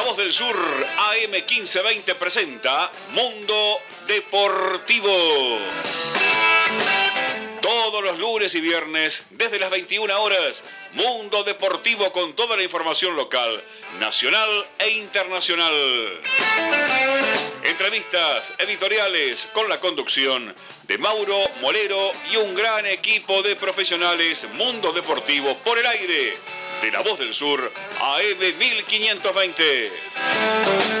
La Voz del Sur AM 1520 presenta Mundo Deportivo. Todos los lunes y viernes, desde las 21 horas, Mundo Deportivo con toda la información local, nacional e internacional. Entrevistas editoriales con la conducción de Mauro Molero y un gran equipo de profesionales Mundo Deportivo por el aire de La Voz del Sur AM 1520.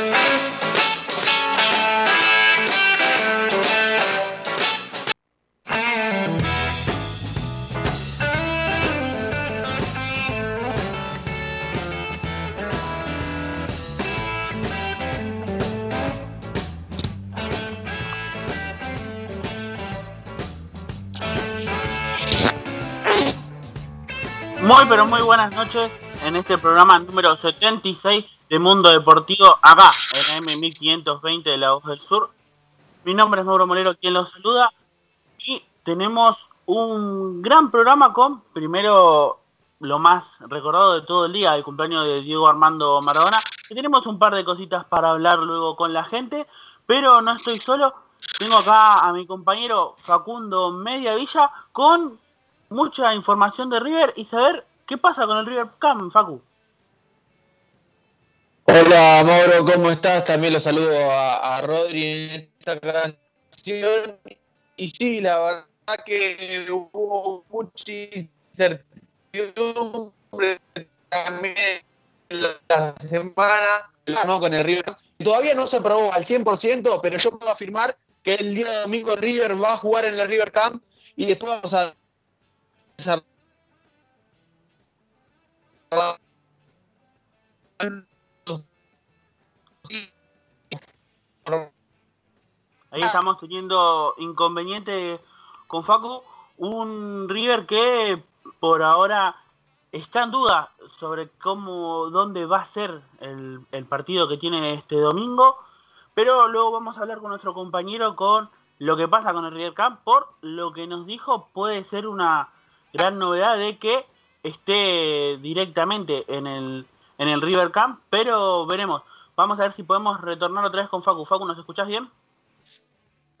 Muy pero muy buenas noches en este programa número 76 de Mundo Deportivo acá en M1520 de la Voz del Sur. Mi nombre es Mauro Molero quien los saluda y tenemos un gran programa con primero lo más recordado de todo el día, el cumpleaños de Diego Armando Maradona. Y tenemos un par de cositas para hablar luego con la gente, pero no estoy solo. Tengo acá a mi compañero Facundo Mediavilla con mucha información de River y saber qué pasa con el River Cam, Facu. Hola Mauro, ¿cómo estás? También lo saludo a, Rodri en esta canción. Y sí, la verdad que hubo mucha incertidumbre también la semana con el River. Todavía no se probó al 100%, pero yo puedo afirmar que el día domingo River va a jugar en el River Camp y después vamos a Ahí estamos teniendo inconveniente con Facu. Un River que por ahora está en duda sobre cómo, dónde va a ser el, el, partido que tiene este domingo. Pero luego vamos a hablar con nuestro compañero con lo que pasa con el River Camp. Por lo que nos dijo, puede ser una gran novedad de que esté directamente en el, en el River Camp, pero veremos. Vamos a ver si podemos retornar otra vez con Facu. Facu, ¿nos escuchás bien?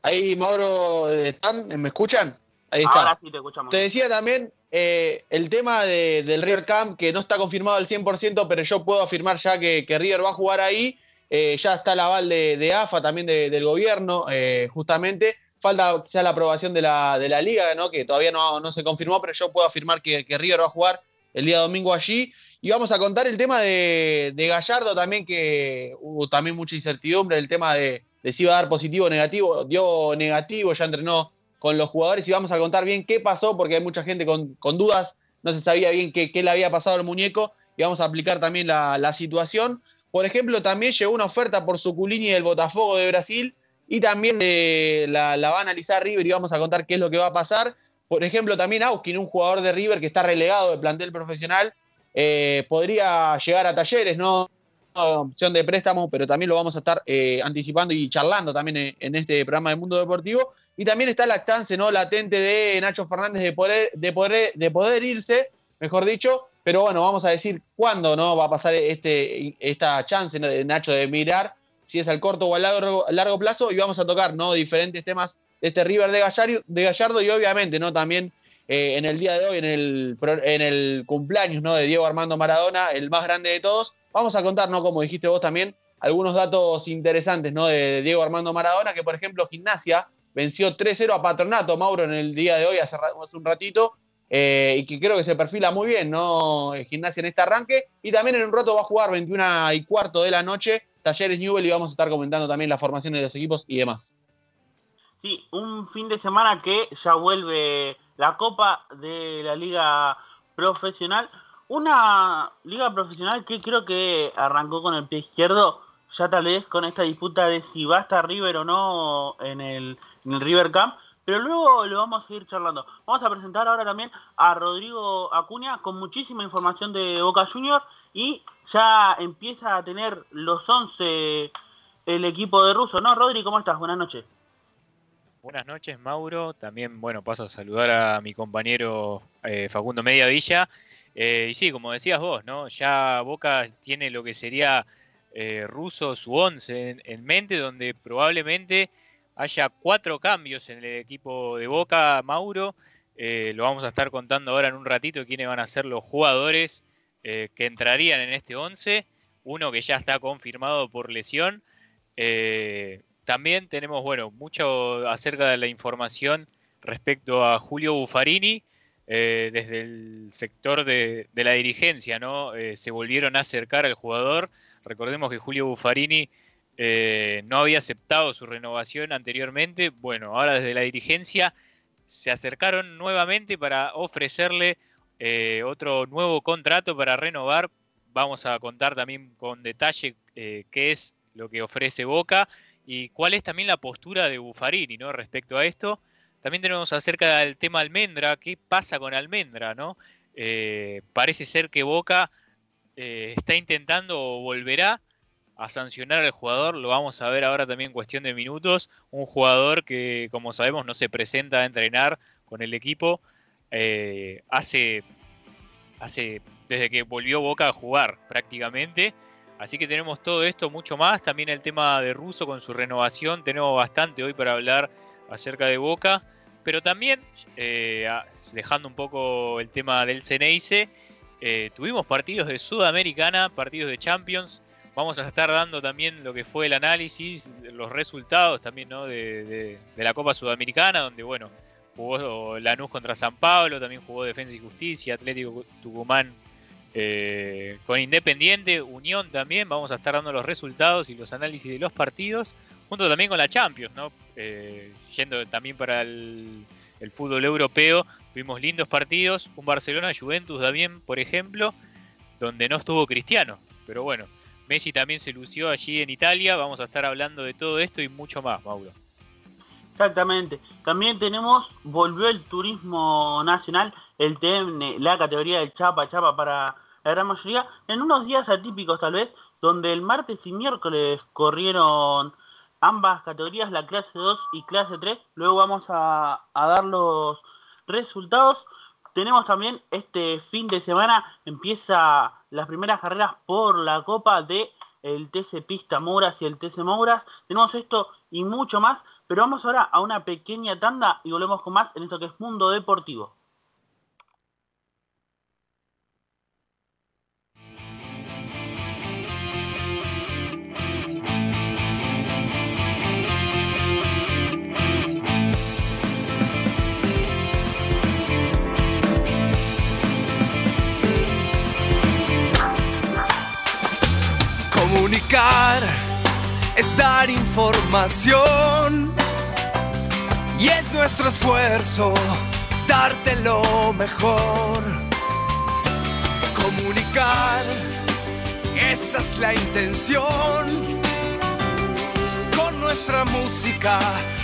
Ahí, Mauro, ¿están? ¿Me escuchan? Ahí está. Ahora sí te escuchamos. Te decía también eh, el tema del River Camp, que no está confirmado al 100%, pero yo puedo afirmar ya que, River va a jugar ahí. Eh, ya está el aval de, AFA, también del gobierno, eh, justamente. Falta quizá la aprobación de la, de la liga, ¿no? que todavía no, se confirmó, pero yo puedo afirmar que, River va a jugar el día domingo allí. Y vamos a contar el tema de, Gallardo también, que hubo también mucha incertidumbre, el tema de, si iba a dar positivo o negativo. Dio negativo, ya entrenó con los jugadores y vamos a contar bien qué pasó, porque hay mucha gente con, dudas, no se sabía bien qué, le había pasado al muñeco y vamos a aplicar también la, situación. Por ejemplo, también llegó una oferta por Suculini del Botafogo de Brasil y también eh, la, va a analizar River y vamos a contar qué es lo que va a pasar. Por ejemplo, también Auskin, un jugador de River que está relegado del plantel profesional, eh, podría llegar a talleres, ¿no? opción de préstamo, pero también lo vamos a estar eh, anticipando y charlando también en, este programa de Mundo Deportivo. Y también está la chance ¿no? latente de Nacho Fernández de poder, de poder, de poder irse, mejor dicho. Pero bueno, vamos a decir cuándo no va a pasar este, esta chance de Nacho de mirar si es al corto o al largo, plazo, y vamos a tocar ¿no? diferentes temas de este River de Gallardo, de Gallardo y obviamente ¿no? también eh, en el día de hoy, en el, en el cumpleaños ¿no? de Diego Armando Maradona, el más grande de todos, vamos a contar, ¿no? como dijiste vos también, algunos datos interesantes ¿no? de Diego Armando Maradona, que por ejemplo Gimnasia venció 3-0 a Patronato, Mauro, en el día de hoy, hace, un ratito, eh, y que creo que se perfila muy bien, ¿no? Gimnasia en este arranque. Y también en un rato va a jugar 21 y cuarto de la noche Talleres Newell y vamos a estar comentando también la formación de los equipos y demás. Sí, un fin de semana que ya vuelve la Copa de la Liga Profesional. Una liga profesional que creo que arrancó con el pie izquierdo, ya tal vez con esta disputa de si va a estar River o no en el, en el River Camp, pero luego lo vamos a seguir charlando. Vamos a presentar ahora también a Rodrigo Acuña con muchísima información de Boca Juniors y ya empieza a tener los 11 el equipo de Russo, ¿no? Rodri, ¿cómo estás? Buenas noches. Buenas noches, Mauro. También, bueno, paso a saludar a mi compañero eh, Facundo Mediavilla. Eh, y sí, como decías vos, ¿no? Ya Boca tiene lo que sería eh, Russo su 11 en, mente, donde probablemente haya cuatro cambios en el equipo de Boca, Mauro. Eh, lo vamos a estar contando ahora en un ratito quiénes van a ser los jugadores que entrarían en este 11. Uno que ya está confirmado por lesión. también tenemos, bueno, mucho acerca de la información respecto a Julio Buffarini, eh, desde el sector de, la dirigencia, ¿no? Eh, se volvieron a acercar al jugador. Recordemos que Julio Buffarini eh, no había aceptado su renovación anteriormente. Bueno, ahora desde la dirigencia se acercaron nuevamente para ofrecerle otro nuevo contrato para renovar. Vamos a contar también con detalle qué es lo que ofrece Boca y cuál es también la postura de Buffarini ¿no? respecto a esto. También tenemos acerca del tema almendra, qué pasa con almendra, ¿no? Eh, parece ser que Boca eh, está intentando o volverá a sancionar al jugador, lo vamos a ver ahora también en cuestión de minutos, un jugador que como sabemos no se presenta a entrenar con el equipo eh, hace, hace desde que volvió Boca a jugar prácticamente. Así que tenemos todo esto, mucho más. También el tema de Russo con su renovación. Tenemos bastante hoy para hablar acerca de Boca, pero también, eh, dejando un poco el tema del Ceneice, eh, tuvimos partidos de Sudamericana, partidos de Champions. Vamos a estar dando también lo que fue el análisis, los resultados también de, la Copa Sudamericana, donde bueno, jugó Lanús contra San Pablo, también jugó Defensa y Justicia, Atlético Tucumán eh, con Independiente, Unión también. Vamos a estar dando los resultados y los análisis de los partidos junto también con la Champions, ¿no? Eh, yendo también para el, fútbol europeo, tuvimos lindos partidos, un Barcelona-Juventus también, por ejemplo, donde no estuvo Cristiano, pero bueno, Messi también se lució allí en Italia, vamos a estar hablando de todo esto y mucho más, Mauro. Exactamente. También tenemos, volvió el turismo nacional, el TN, la categoría del Chapa Chapa para la gran mayoría, en unos días atípicos tal vez, donde el martes y miércoles corrieron ambas categorías, la clase 2 y clase 3. Luego vamos a, dar los resultados. Tenemos también este fin de semana, empieza las primeras carreras por la Copa de el TC Pista Mouras y el TC Mouras. Tenemos esto y mucho más, pero vamos ahora a una pequeña tanda y volvemos con más en esto que es Mundo Deportivo. Es dar información y es nuestro esfuerzo darte lo mejor. Comunicar, esa es la intención. Con nuestra música,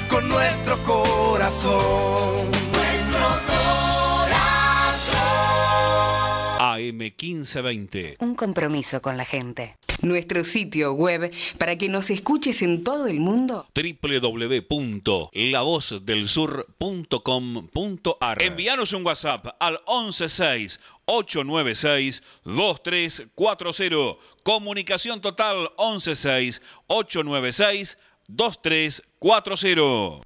con nuestro corazón. AM1520. Un compromiso con la gente. Nuestro sitio web para que nos escuches en todo el mundo. www.lavozdelsur.com.ar Envíanos un WhatsApp al 116 896 2340. Comunicación total 116 896 2340.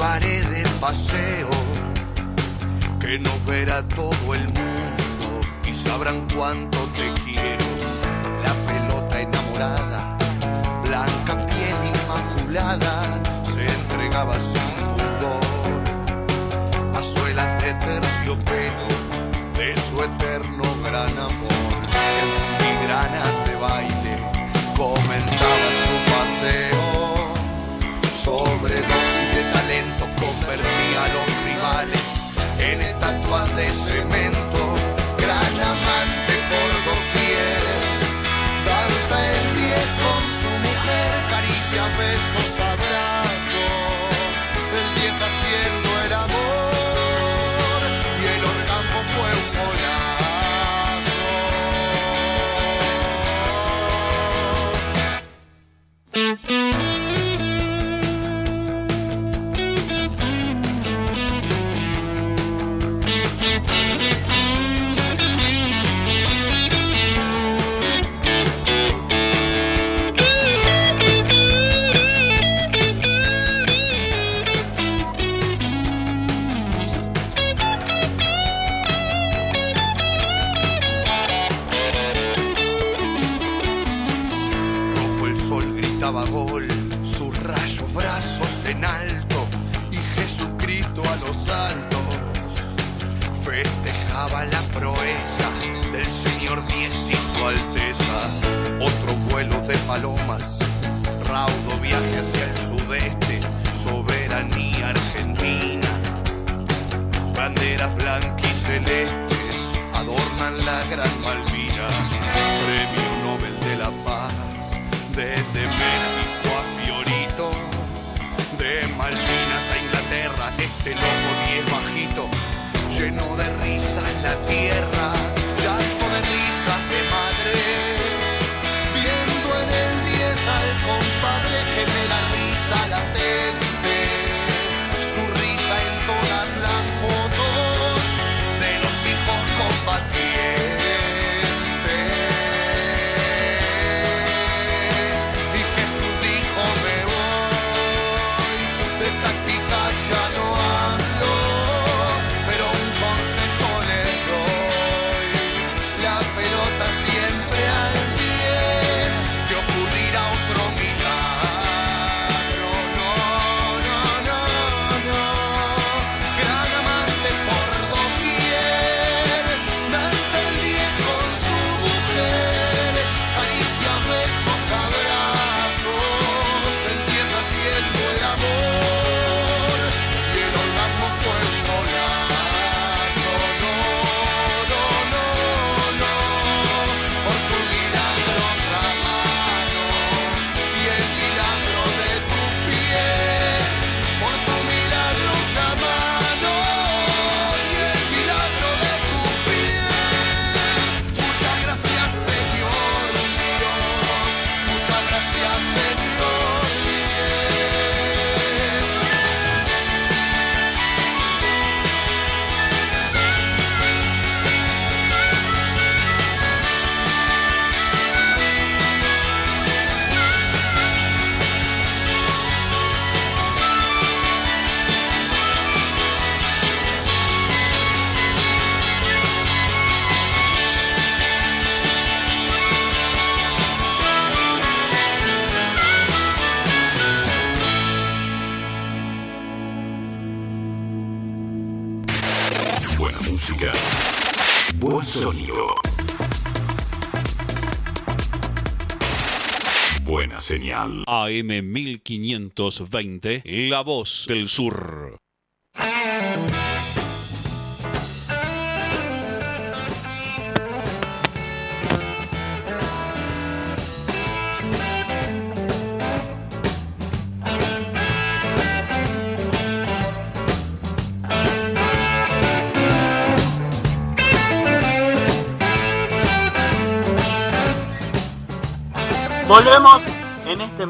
llevaré de paseo, que no verá todo el mundo y sabrán cuánto te quiero. La pelota enamorada, blanca piel inmaculada, se entregaba sin pudor a suelas de terciopelo de su eterno gran amor, en granas de baile See me Buena música. Buen sonido. Buena señal. AM 1520, La Voz del Sur.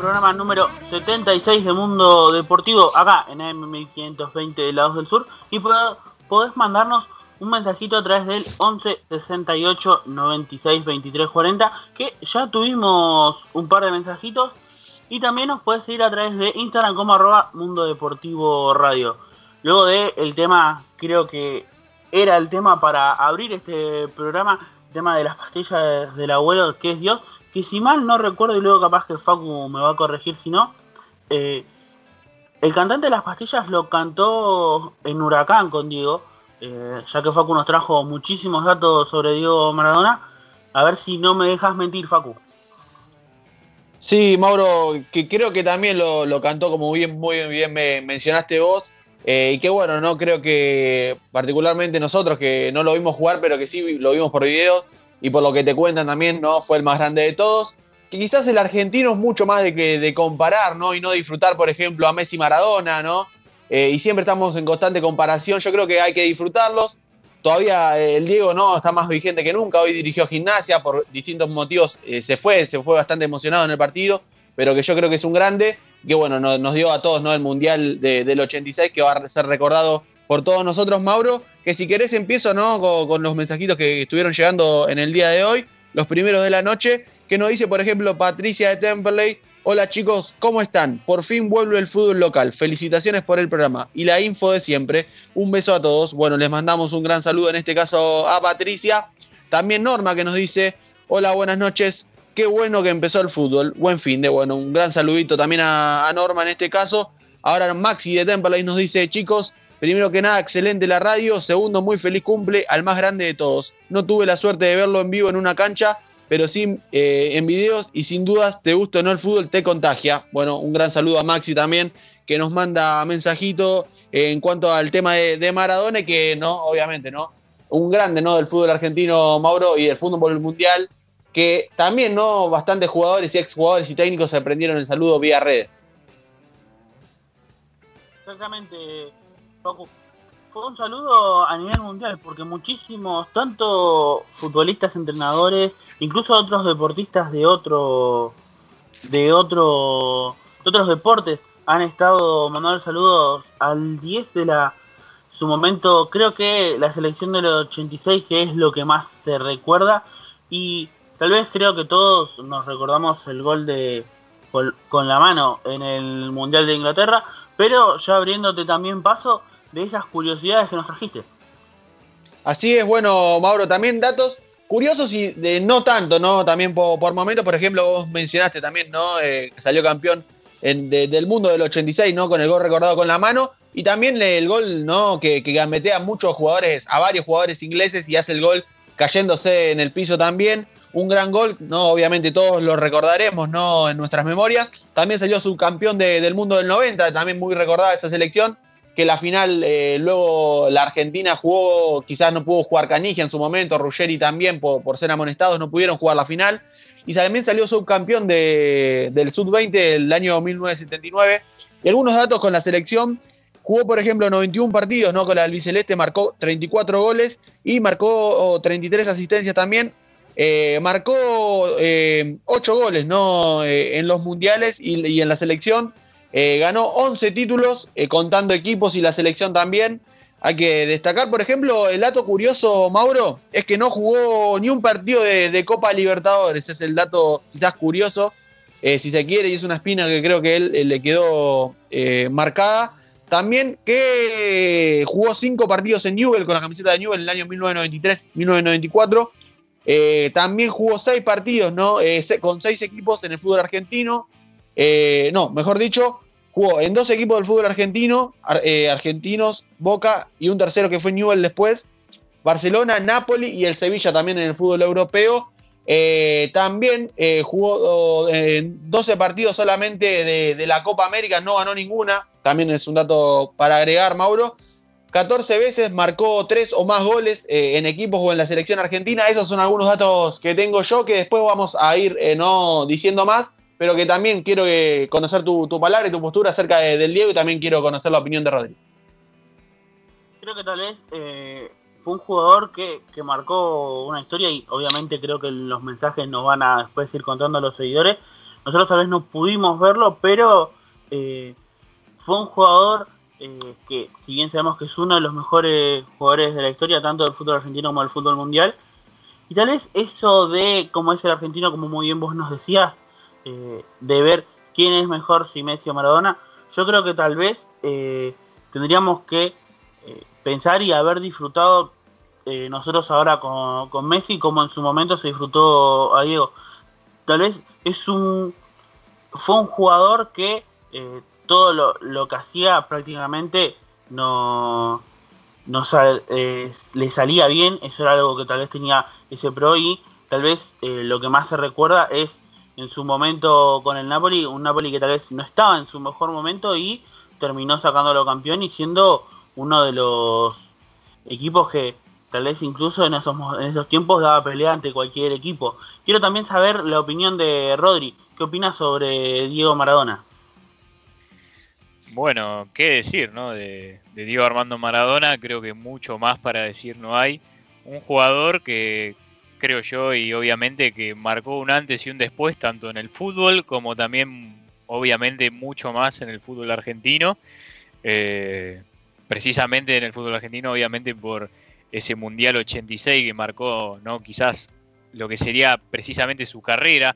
Programa número 76 de Mundo Deportivo, acá en AM1520 de Lados del Sur. Y podés mandarnos un mensajito a través del 11 68 96 23 40, que ya tuvimos un par de mensajitos. Y también nos puedes seguir a través de Instagram como arroba Mundo Deportivo Radio. Luego de el tema, creo que era el tema para abrir este programa, el tema de las pastillas del abuelo, que es Dios que si mal no recuerdo, y luego capaz que Facu me va a corregir si no, eh, el cantante de las pastillas lo cantó en Huracán con Diego, eh, ya que Facu nos trajo muchísimos datos sobre Diego Maradona. A ver si no me dejas mentir, Facu. Sí, Mauro, que creo que también lo, cantó como bien, muy bien me mencionaste vos. Eh, y que bueno, no creo que particularmente nosotros que no lo vimos jugar, pero que sí lo vimos por videos, y por lo que te cuentan también, ¿no? Fue el más grande de todos. Que quizás el argentino es mucho más de, que, de comparar, ¿no? Y no disfrutar, por ejemplo, a Messi Maradona, ¿no? Eh, y siempre estamos en constante comparación. Yo creo que hay que disfrutarlos. Todavía eh, el Diego no está más vigente que nunca. Hoy dirigió gimnasia por distintos motivos. Eh, se fue, se fue bastante emocionado en el partido, pero que yo creo que es un grande. Que bueno, nos, dio a todos ¿no? el Mundial del 86, que va a ser recordado por todos nosotros, Mauro. Que si querés empiezo ¿no? Con, los mensajitos que estuvieron llegando en el día de hoy, los primeros de la noche, que nos dice, por ejemplo, Patricia de Temperley. Hola chicos, ¿cómo están? Por fin vuelve el fútbol local. Felicitaciones por el programa. Y la info de siempre. Un beso a todos. Bueno, les mandamos un gran saludo en este caso a Patricia. También Norma que nos dice, hola, buenas noches. Qué bueno que empezó el fútbol. Buen fin de, bueno, un gran saludito también a, a Norma en este caso. Ahora Maxi de Temperley nos dice, chicos, Primero que nada, excelente la radio. Segundo, muy feliz cumple al más grande de todos. No tuve la suerte de verlo en vivo en una cancha, pero sí eh, en videos y sin dudas, te gusta o no el fútbol, te contagia. Bueno, un gran saludo a Maxi también, que nos manda mensajito en cuanto al tema de, de Maradona, que no, obviamente, ¿no? Un grande, ¿no? Del fútbol argentino, Mauro, y del fútbol mundial, que también, ¿no? Bastantes jugadores y exjugadores y técnicos se aprendieron el saludo vía redes. Exactamente fue un saludo a nivel mundial, porque muchísimos, tanto futbolistas, entrenadores, incluso otros deportistas de otro, de otro, otros deportes, han estado mandando saludos al 10 de la su momento, creo que la selección del 86 que es lo que más se recuerda. Y tal vez creo que todos nos recordamos el gol de con la mano en el Mundial de Inglaterra, pero ya abriéndote también paso, de esas curiosidades que nos trajiste. Así es, bueno, Mauro, también datos curiosos y de no tanto, ¿no? También por, por momentos, por ejemplo, vos mencionaste también, ¿no? Eh, salió campeón del mundo del 86, ¿no? Con el gol recordado con la mano. Y también el gol, ¿no? Que, que gambetea a muchos jugadores, a varios jugadores ingleses y hace el gol cayéndose en el piso también. Un gran gol, ¿no? Obviamente todos lo recordaremos, ¿no? En nuestras memorias. También salió subcampeón del mundo del 90, también muy recordada esta selección que la final eh, luego la Argentina jugó, quizás no pudo jugar Canigia en su momento, Ruggeri también por, ser amonestados no pudieron jugar la final. Y también salió subcampeón del Sub-20 el año 1979. Y algunos datos con la selección. Jugó, por ejemplo, 91 partidos ¿no? con la albiceleste, marcó 34 goles y marcó 33 asistencias también. Eh, marcó 8 eh, goles ¿no? en los mundiales y en la selección. Eh, ganó 11 títulos, eh, contando equipos y la selección también. Hay que destacar, por ejemplo, el dato curioso, Mauro, es que no jugó ni un partido de, Copa Libertadores. Es el dato quizás curioso, eh, si se quiere, y es una espina que creo que él, le quedó marcada. También que jugó cinco partidos en Newell con la camiseta de Newell en el año 1993-1994. también jugó seis partidos ¿no? con seis equipos en el fútbol argentino. Eh, no, mejor dicho, jugó en dos equipos del fútbol argentino, eh, argentinos, Boca y un tercero que fue Newell después, Barcelona, Napoli y el Sevilla también en el fútbol europeo. Eh, también jugó en 12 partidos solamente de, la Copa América, no ganó ninguna, también es un dato para agregar, Mauro. 14 veces marcó 3 o más goles en equipos o en la selección argentina. Esos son algunos datos que tengo yo que después vamos a ir no diciendo más pero que también quiero eh, conocer tu, palabra y tu postura acerca del Diego y también quiero conocer la opinión de Rodri. Creo que tal vez eh, fue un jugador que, marcó una historia y obviamente creo que los mensajes nos van a después ir contando a los seguidores, nosotros tal vez no pudimos verlo, pero eh, fue un jugador eh, que, si bien sabemos que es uno de los mejores jugadores de la historia, tanto del fútbol argentino como del fútbol mundial, y tal vez eso de cómo es el argentino, como muy bien vos nos decías, eh, de ver quién es mejor, si Messi o Maradona, yo creo que tal vez tendríamos que pensar y haber disfrutado nosotros ahora con, con Messi como en su momento se disfrutó a Diego. Tal vez es un fue un jugador que eh, todo lo, que hacía prácticamente no, no eh, le salía bien, eso era algo que tal vez tenía ese pro y tal vez eh, lo que más se recuerda es en su momento con el Napoli, un Napoli que tal vez no estaba en su mejor momento y terminó sacándolo campeón y siendo uno de los equipos que tal vez incluso en esos, en esos tiempos daba pelea ante cualquier equipo. Quiero también saber la opinión de Rodri. ¿Qué opina sobre Diego Maradona? Bueno, qué decir, ¿no? De, Diego Armando Maradona, creo que mucho más para decir no hay. Un jugador que creo yo y obviamente que marcó un antes y un después tanto en el fútbol como también obviamente mucho más en el fútbol argentino. Eh, precisamente en el fútbol argentino, obviamente por ese Mundial 86 que marcó, ¿no? Quizás lo que sería precisamente su carrera.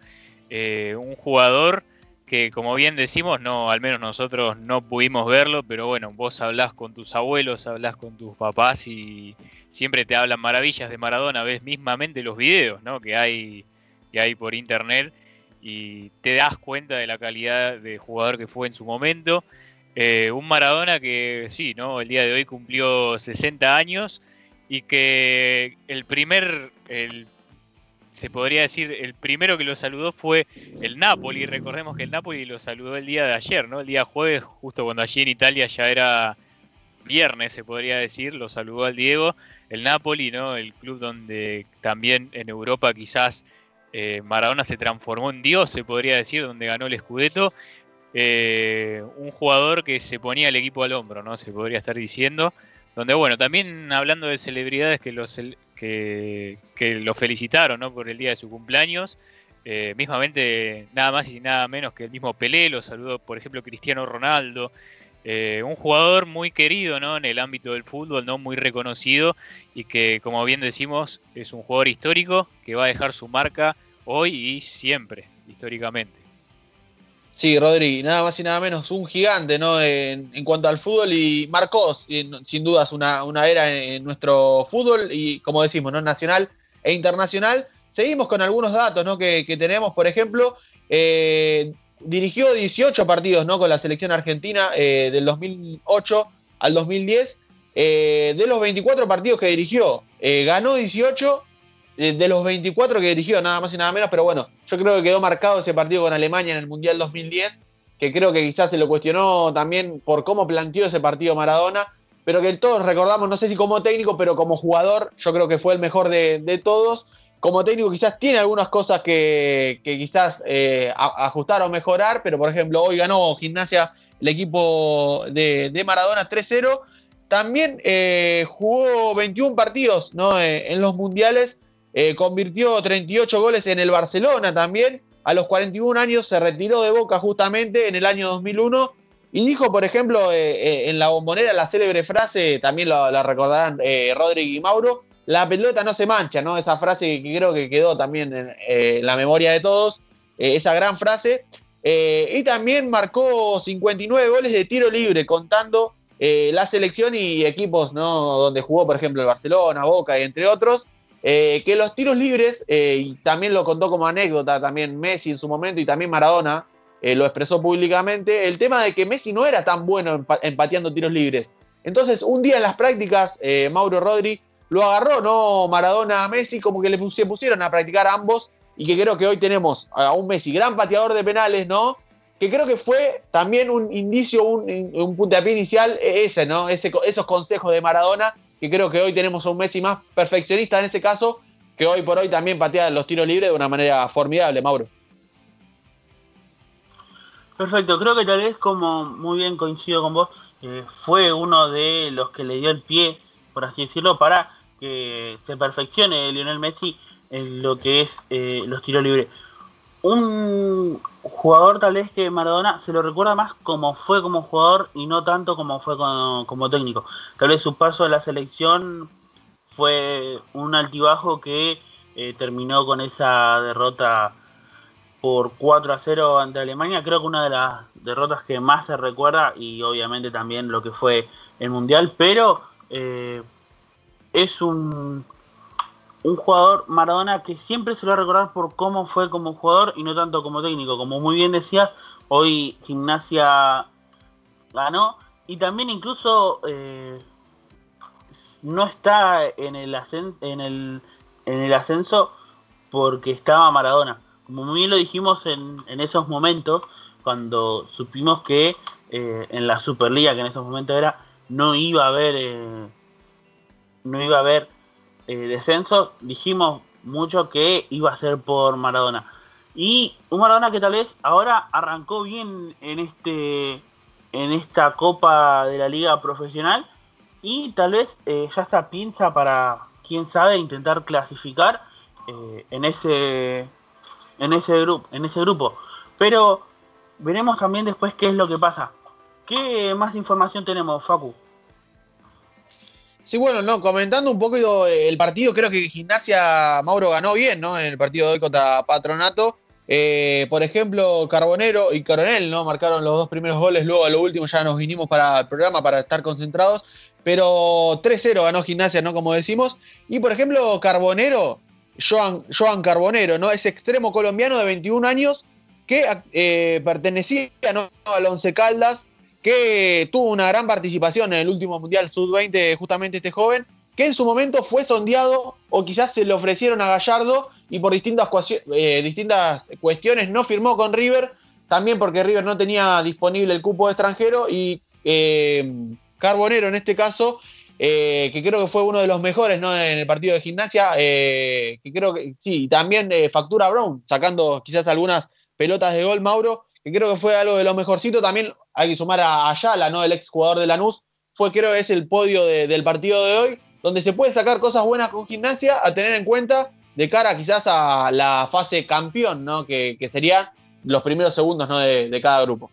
Eh, un jugador que, como bien decimos, no, al menos nosotros no pudimos verlo, pero bueno, vos hablás con tus abuelos, hablás con tus papás y siempre te hablan maravillas de Maradona, ves mismamente los videos ¿no? que, hay, que hay por internet y te das cuenta de la calidad de jugador que fue en su momento. Eh, un Maradona que sí, ¿no? El día de hoy cumplió 60 años y que el primer, el se podría decir, el primero que lo saludó fue el Napoli. Recordemos que el Napoli lo saludó el día de ayer, ¿no? El día jueves, justo cuando allí en Italia ya era viernes, se podría decir, lo saludó al Diego. El Napoli, ¿no? El club donde también en Europa quizás eh, Maradona se transformó en Dios, se podría decir, donde ganó el Scudetto. Eh, un jugador que se ponía el equipo al hombro, ¿no? Se podría estar diciendo. Donde, bueno, también hablando de celebridades que los, que, lo felicitaron ¿no? por el día de su cumpleaños. Eh, mismamente, nada más y nada menos que el mismo Pelé, lo saludó, por ejemplo, Cristiano Ronaldo. Eh, un jugador muy querido ¿no? en el ámbito del fútbol, ¿no? muy reconocido y que, como bien decimos, es un jugador histórico que va a dejar su marca hoy y siempre, históricamente. Sí, Rodri, nada más y nada menos un gigante ¿no? en, cuanto al fútbol y marcó sin dudas una, una era en, nuestro fútbol y como decimos, ¿no? nacional e internacional. Seguimos con algunos datos ¿no? que, tenemos, por ejemplo, eh, dirigió 18 partidos ¿no? con la selección argentina eh, del 2008 al 2010. Eh, de los 24 partidos que dirigió, ganó 18 de los 24 que dirigió, nada más y nada menos, pero bueno, yo creo que quedó marcado ese partido con Alemania en el Mundial 2010, que creo que quizás se lo cuestionó también por cómo planteó ese partido Maradona, pero que todos recordamos, no sé si como técnico, pero como jugador, yo creo que fue el mejor de, todos. Como técnico quizás tiene algunas cosas que, quizás eh, ajustar o mejorar, pero por ejemplo hoy ganó Gimnasia el equipo de, Maradona 3-0. También eh, jugó 21 partidos ¿no? Eh, en los mundiales convirtió 38 goles en el Barcelona también. A los 41 años se retiró de Boca justamente en el año 2001 y dijo, por ejemplo, en la bombonera la célebre frase, también la, recordarán Rodrigo y Mauro, la pelota no se mancha, ¿no? Esa frase que creo que quedó también en la memoria de todos, esa gran frase. y también marcó 59 goles de tiro libre, contando la selección y equipos, ¿no? Donde jugó, por ejemplo, el Barcelona, Boca y entre otros. Eh, que los tiros libres, eh, y también lo contó como anécdota también Messi en su momento y también Maradona, eh, lo expresó públicamente, el tema de que Messi no era tan bueno empateando tiros libres. Entonces, un día en las prácticas, Mauro Rodri lo agarró, ¿no? Maradona a Messi, como que le pusieron a practicar ambos, y que creo que hoy tenemos a un Messi, gran pateador de penales, ¿no? Que creo que fue también un indicio, un, un puntapié inicial, e-, ese, ¿no? Ese, esos consejos de Maradona que creo que hoy tenemos a un Messi más perfeccionista en ese caso, que hoy por hoy también patea los tiros libres de una manera formidable, Mauro. Perfecto, creo que tal vez como muy bien coincido con vos, eh, fue uno de los que le dio el pie, por así decirlo, para que se perfeccione Lionel Messi en lo que es eh, los tiros libres. un jugador tal vez que Maradona se lo recuerda más como fue como jugador y no tanto como fue como, técnico. Tal vez su paso de la selección fue un altibajo que eh, terminó con esa derrota por 4 a 0 ante Alemania. Creo que una de las derrotas que más se recuerda y obviamente también lo que fue el Mundial, pero eh, es un, un jugador Maradona que siempre se lo va a recordar por cómo fue como jugador y no tanto como técnico. Como muy bien decías, hoy Gimnasia ganó y también incluso eh, no está en el, en, el, en el ascenso porque estaba Maradona. Como muy bien lo dijimos en, en esos momentos, cuando supimos que eh, en la Superliga, que en esos momentos era, no iba a haber, eh, no iba a haber eh, descenso, dijimos mucho que iba a ser por Maradona. Y un Maradona que tal vez ahora arrancó bien en este en esta Copa de la Liga Profesional y tal vez eh, ya está pinza para, quién sabe, intentar clasificar en ese en ese grupo en ese grupo. Pero veremos también después qué es lo que pasa. ¿Qué más información tenemos, Facu? Sí, bueno, no, comentando un poco el partido, creo que Gimnasia Mauro ganó bien, ¿no? En el partido de hoy contra Patronato. Eh, por ejemplo, Carbonero y Coronel, ¿no? Marcaron los dos primeros goles, luego a lo último ya nos vinimos para el programa para estar concentrados. Pero 3-0 ganó Gimnasia, ¿no? Como decimos. Y por ejemplo, Carbonero, Joan, Carbonero, ¿no? Es extremo colombiano de 21 años que eh, pertenecía al Once Caldas que tuvo una gran participación en el último Mundial Sub-20, justamente este joven, que en su momento fue sondeado o quizás se le ofrecieron a Gallardo y por distintas, eh, distintas cuestiones no firmó con River, también porque River no tenía disponible el cupo extranjero y eh, Carbonero en este caso, eh, que creo que fue uno de los mejores ¿no? en el partido de gimnasia, que creo que sí, también factura Brown, sacando quizás algunas pelotas de gol, Mauro, que creo que fue algo de lo mejorcito. También hay que sumar a Ayala, ¿no? El ex jugador de Lanús. Fue, creo que es el podio del partido de hoy, donde se pueden sacar cosas buenas con gimnasia a tener en cuenta de cara quizás a la fase campeón, ¿no? Que, serían los primeros segundos ¿no? de, cada grupo.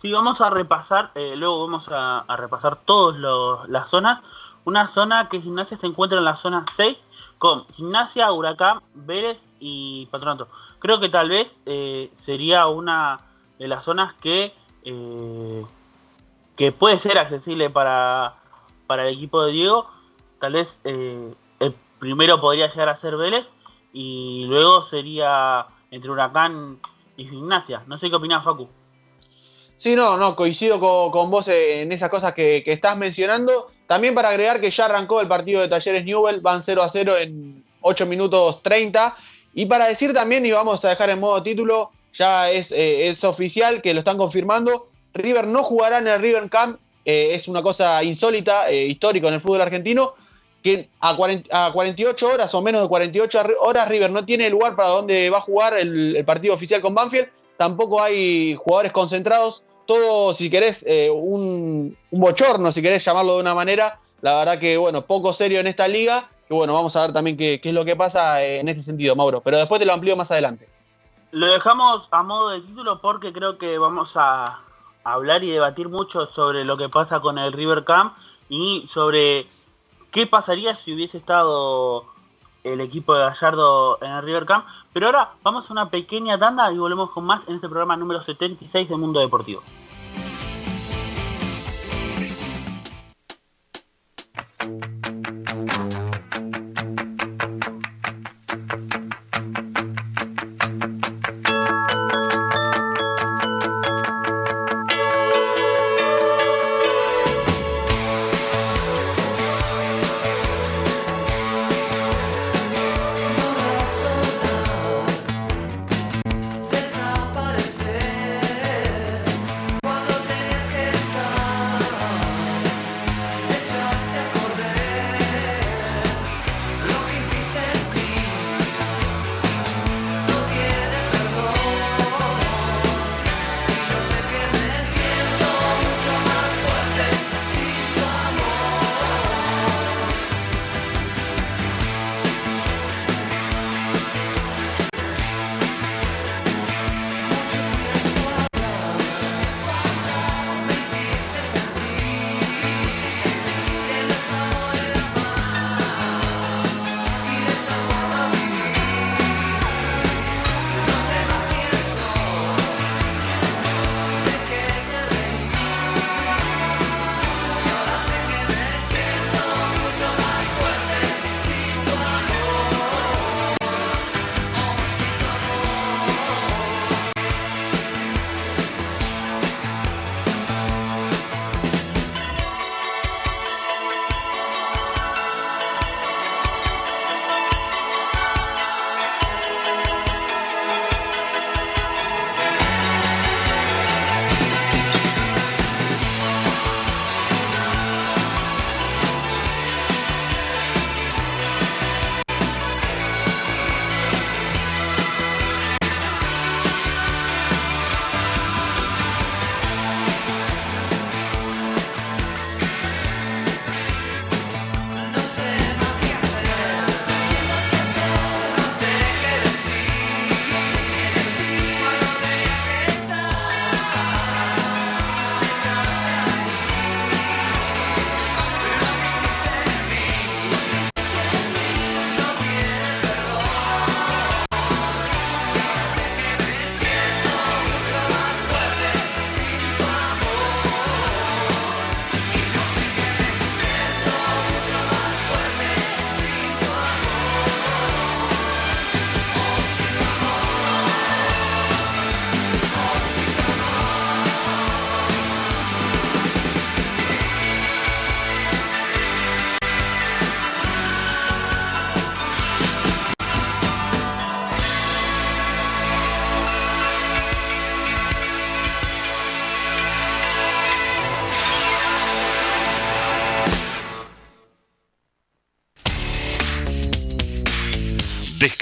Sí, vamos a repasar, eh, luego vamos a, repasar todas las zonas. Una zona que Gimnasia se encuentra en la zona 6 con Gimnasia, Huracán, Vélez y Patronato creo que tal vez eh, sería una de las zonas que, eh, que puede ser accesible para, para el equipo de Diego. Tal vez eh, el primero podría llegar a ser Vélez y luego sería entre Huracán y Gimnasia. No sé qué opinás, Facu. Sí, no, no, coincido con, vos en esas cosas que, que, estás mencionando. También para agregar que ya arrancó el partido de Talleres Newell, van 0 a 0 en 8 minutos 30 y para decir también, y vamos a dejar en modo título, ya es, eh, es oficial que lo están confirmando, River no jugará en el River Camp, eh, es una cosa insólita, eh, histórico en el fútbol argentino, que a, 48 horas o menos de 48 horas River no tiene lugar para donde va a jugar el, partido oficial con Banfield, tampoco hay jugadores concentrados, todo, si querés, un, un bochorno, si querés llamarlo de una manera, la verdad que, bueno, poco serio en esta liga, y bueno, vamos a ver también qué, es lo que pasa en este sentido, Mauro. Pero después te lo amplío más adelante. Lo dejamos a modo de título porque creo que vamos a hablar y debatir mucho sobre lo que pasa con el River Camp y sobre qué pasaría si hubiese estado el equipo de Gallardo en el River Camp. Pero ahora vamos a una pequeña tanda y volvemos con más en este programa número 76 de Mundo Deportivo.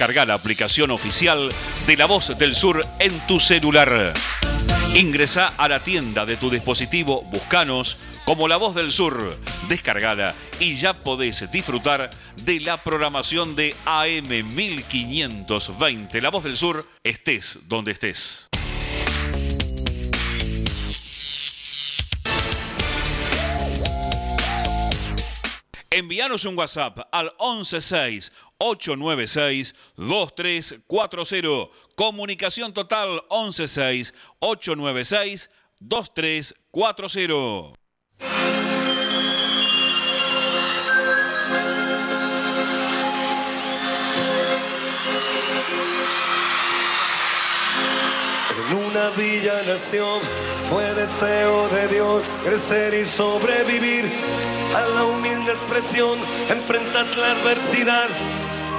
Descarga la aplicación oficial de La Voz del Sur en tu celular. Ingresa a la tienda de tu dispositivo, buscanos como La Voz del Sur, descargala y ya podés disfrutar de la programación de AM 1520 La Voz del Sur, estés donde estés. Envíanos un WhatsApp al 116 896 2340. Comunicación total 116 896 2340. En una villa nación fue deseo de Dios crecer y sobrevivir a la humilde expresión, enfrentar la adversidad,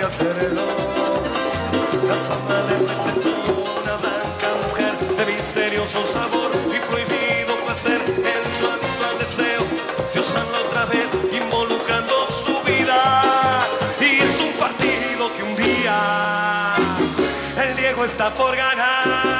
De hacerlo. La fama le presentó una blanca mujer de misterioso sabor y prohibido placer en su actual deseo. Dios anda otra vez involucrando su vida y es un partido que un día el Diego está por ganar.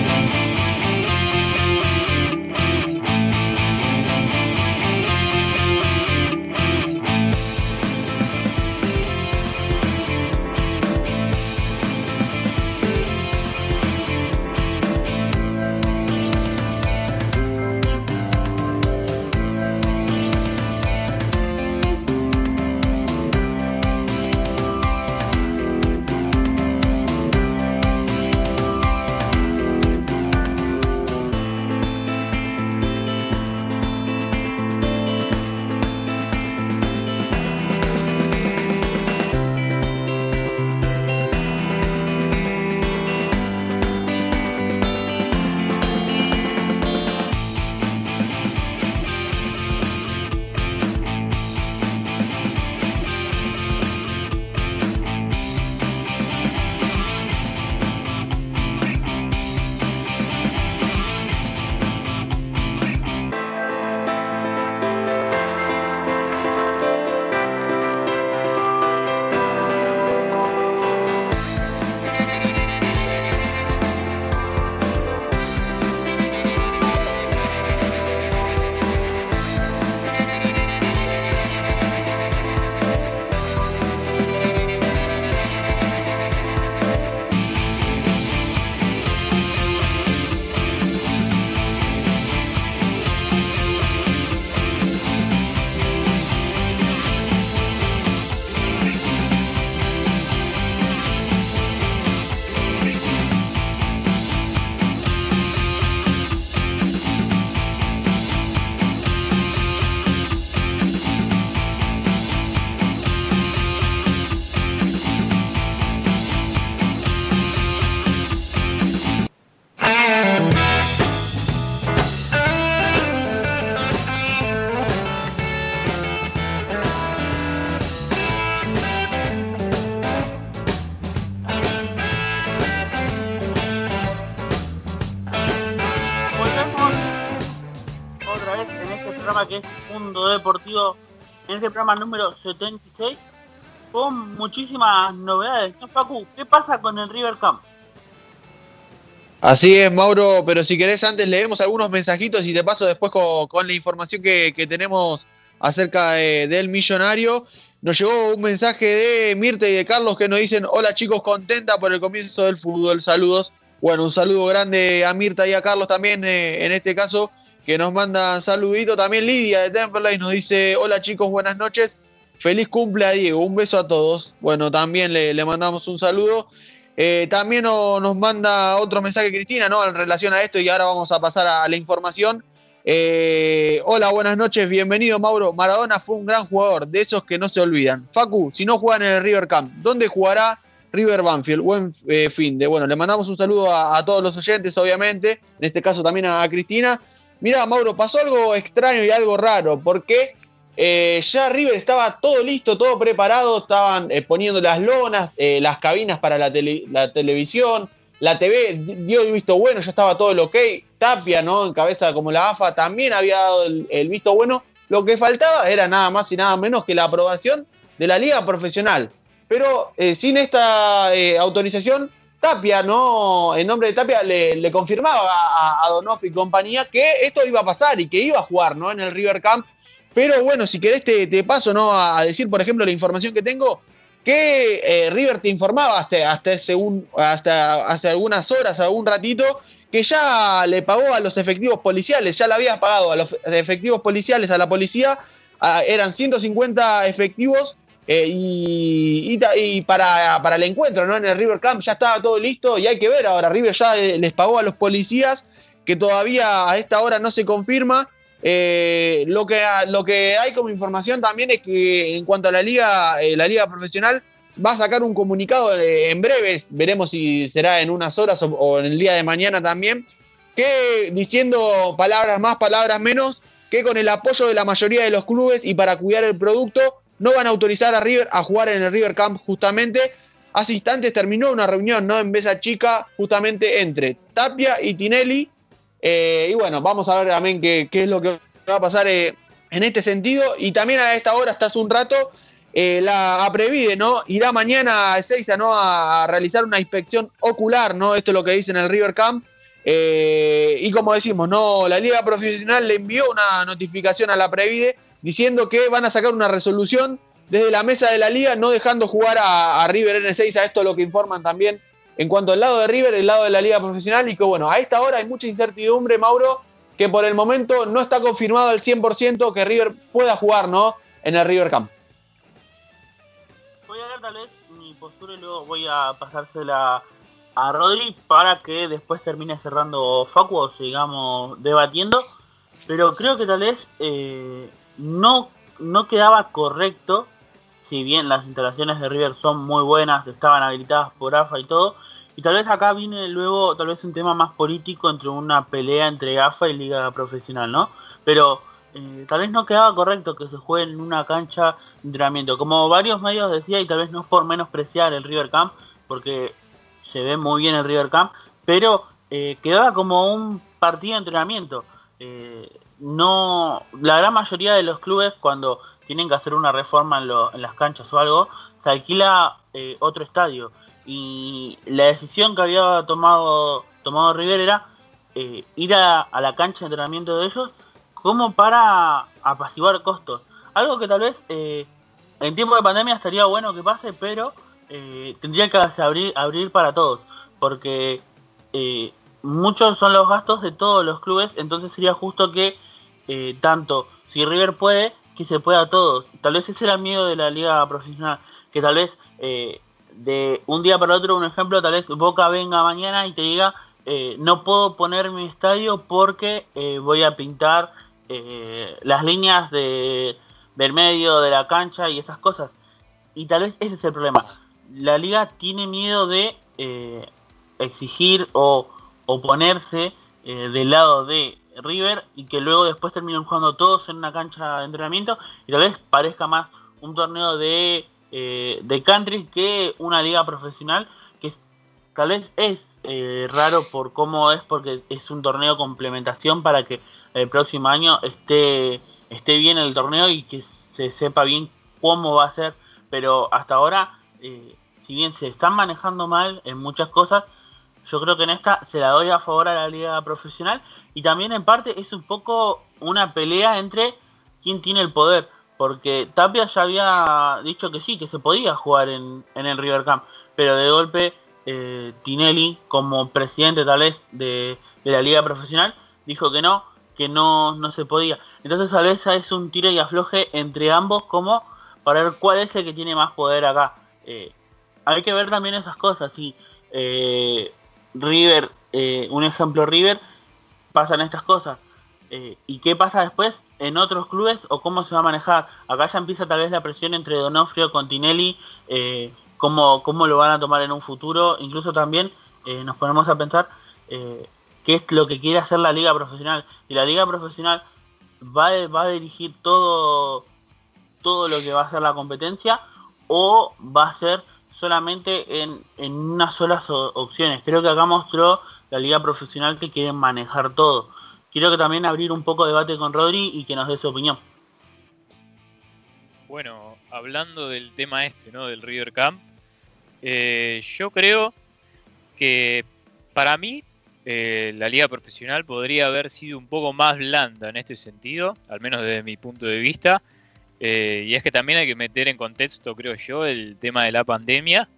en este programa número 76 con muchísimas novedades. ¿No? ¿Qué pasa con el River Camp? Así es, Mauro, pero si querés antes leemos algunos mensajitos y te paso después con, la información que, tenemos acerca del millonario. Nos llegó un mensaje de Mirta y de Carlos que nos dicen, hola chicos, contenta por el comienzo del fútbol, saludos. Bueno, un saludo grande a Mirta y a Carlos también eh, en este caso nos manda saludito. También Lidia de Temperley nos dice, hola chicos, buenas noches. Feliz cumple Diego, un beso a todos. Bueno, también le, mandamos un saludo. Eh, también nos manda otro mensaje Cristina, ¿no? En relación a esto y ahora vamos a pasar a la información. Eh, hola, buenas noches, bienvenido Mauro. Maradona fue un gran jugador, de esos que no se olvidan. Facu, si no juegan en el River Camp, ¿dónde jugará River Banfield? Buen eh, fin de. Bueno, le mandamos un saludo a, todos los oyentes, obviamente, en este caso también a Cristina. Mira, Mauro, pasó algo extraño y algo raro, porque eh, ya River estaba todo listo, todo preparado, estaban eh, poniendo las lonas, eh, las cabinas para la, televisión, la TV dio el visto bueno, ya estaba todo lo ok. Tapia, ¿no? En cabeza como la AFA, también había dado el, visto bueno. Lo que faltaba era nada más y nada menos que la aprobación de la liga profesional. Pero sin esta autorización Tapia, ¿no? En nombre de Tapia le, confirmaba a, a y compañía que esto iba a pasar y que iba a jugar, ¿no? En el River Camp. Pero bueno, si querés te, paso, ¿no? A, decir, por ejemplo, la información que tengo, que eh, River te informaba hasta, hasta, hasta hace algunas horas, algún ratito, que ya le pagó a los efectivos policiales, ya le había pagado a los efectivos policiales, a la policía, eran 150 efectivos eh, y, para, para, el encuentro ¿no? en el River Camp ya estaba todo listo y hay que ver ahora, River ya les pagó a los policías, que todavía a esta hora no se confirma. Eh, lo, que, lo que hay como información también es que en cuanto a la liga, eh, la liga profesional va a sacar un comunicado en breve, veremos si será en unas horas o, en el día de mañana también, que diciendo palabras más, palabras menos, que con el apoyo de la mayoría de los clubes y para cuidar el producto, no van a autorizar a River a jugar en el River Camp justamente. Hace instantes terminó una reunión ¿no? en Besa Chica justamente entre Tapia y Tinelli. Eh, y bueno, vamos a ver también qué, es lo que va a pasar eh, en este sentido. Y también a esta hora, hasta hace un rato, eh, la Previde, ¿no? Irá mañana a Ezeiza, ¿no? A, realizar una inspección ocular, ¿no? Esto es lo que dice en el River Camp. Y como decimos, ¿no? La Liga Profesional le envió una notificación a la Previde diciendo que van a sacar una resolución desde la mesa de la liga, no dejando jugar a, River en Ezeiza. Esto es lo que informan también en cuanto al lado de River, el lado de la liga profesional. Y que bueno, a esta hora hay mucha incertidumbre, Mauro, que por el momento no está confirmado al 100% que River pueda jugar, ¿no? En el River Camp tal vez mi postura y luego voy a pasársela a Rodri para que después termine cerrando Facu o sigamos debatiendo. Pero creo que tal vez eh, no, no quedaba correcto, si bien las instalaciones de River son muy buenas, estaban habilitadas por AFA y todo, y tal vez acá viene luego tal vez un tema más político entre una pelea entre AFA y Liga Profesional, ¿no? Pero eh, tal vez no quedaba correcto que se juegue en una cancha de entrenamiento. Como varios medios decía, y tal vez no es por menospreciar el River Camp, porque se ve muy bien el River Camp, pero eh, quedaba como un partido de entrenamiento. Eh, no, la gran mayoría de los clubes cuando tienen que hacer una reforma en, las canchas o algo, se alquila otro estadio. Y la decisión que había tomado, tomado River era ir a la cancha de entrenamiento de ellos como para apaciguar costos. Algo que tal vez eh, en tiempo de pandemia estaría bueno que pase, pero eh, tendría que abrir, abrir para todos, porque eh, muchos son los gastos de todos los clubes, entonces sería justo que tanto si River puede, que se pueda a todos. Tal vez ese era el miedo de la liga profesional, que tal vez de un día para otro, un ejemplo, tal vez Boca venga mañana y te diga, no puedo poner mi estadio porque voy a pintar eh, las líneas de, del medio de la cancha y esas cosas. Y tal vez ese es el problema. La liga tiene miedo de eh, exigir o oponerse eh, del lado de River y que luego después terminen jugando todos en una cancha de entrenamiento y tal vez parezca más un torneo de, de country que una liga profesional que tal vez es raro por cómo es porque es un torneo complementación para que el próximo año esté, esté bien el torneo y que se sepa bien cómo va a ser. Pero hasta ahora, eh, si bien se están manejando mal en muchas cosas, yo creo que en esta se la doy a favor a la liga profesional y también en parte es un poco una pelea entre quién tiene el poder. Porque Tapia ya había dicho que sí, que se podía jugar en, en el River Camp, pero de golpe eh, Tinelli, como presidente tal vez de, de la liga profesional, dijo que no, que no, no se podía. Entonces a veces es un tiro y afloje entre ambos como para ver cuál es el que tiene más poder acá. Eh, hay que ver también esas cosas. Si eh, River, eh, un ejemplo River, pasan estas cosas. ¿Y qué pasa después en otros clubes o cómo se va a manejar? Acá ya empieza tal vez la presión entre Donofrio, Continelli, cómo, cómo lo van a tomar en un futuro. Incluso también nos ponemos a pensar qué es lo que quiere hacer la liga profesional. Y la liga profesional va, va a dirigir todo, todo lo que va a ser la competencia o va a ser solamente en, en unas solas opciones. Creo que acá mostró la liga profesional que quieren manejar todo. Quiero que también abrir un poco de debate con Rodri y que nos dé su opinión. Bueno, hablando del tema este, ¿no? Del River Camp, eh, yo creo que para mí eh, la liga profesional podría haber sido un poco más blanda en este sentido, al menos desde mi punto de vista. Eh, y es que también hay que meter en contexto, creo yo, el tema de la pandemia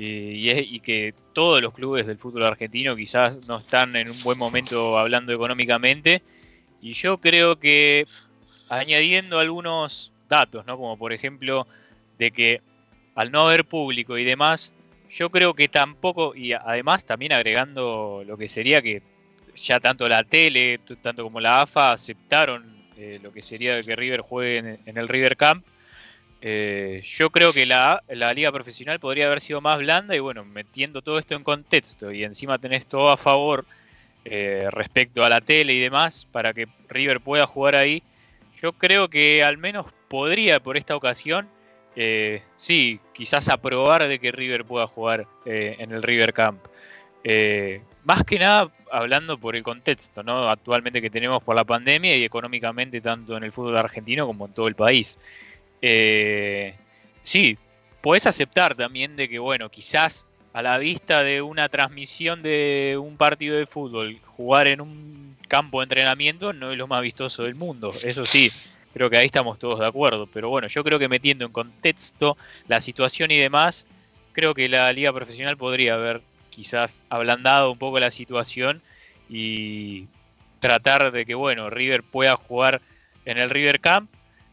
eh, y, que todos los clubes del fútbol argentino quizás no están en un buen momento hablando económicamente. Y yo creo que añadiendo algunos datos, ¿no? como por ejemplo de que al no haber público y demás, yo creo que tampoco, y además también agregando lo que sería que ya tanto la tele, tanto como la AFA aceptaron eh, lo que sería que River juegue en, el River Camp. Eh, yo creo que la, liga profesional podría haber sido más blanda y bueno, metiendo todo esto en contexto y encima tenés todo a favor eh, respecto a la tele y demás para que River pueda jugar ahí, yo creo que al menos podría por esta ocasión eh, sí, quizás aprobar de que River pueda jugar en el River Camp. Más que nada hablando por el contexto, ¿no? Actualmente que tenemos por la pandemia y económicamente tanto en el fútbol argentino como en todo el país. Eh, sí, puedes aceptar también de que, bueno, quizás a la vista de una transmisión de un partido de fútbol, jugar en un campo de entrenamiento no es lo más vistoso del mundo. Eso sí, creo que ahí estamos todos de acuerdo. Pero bueno, yo creo que metiendo en contexto la situación y demás, creo que la liga profesional podría haber quizás ablandado un poco la situación y tratar de que, bueno, River pueda jugar en el River Camp.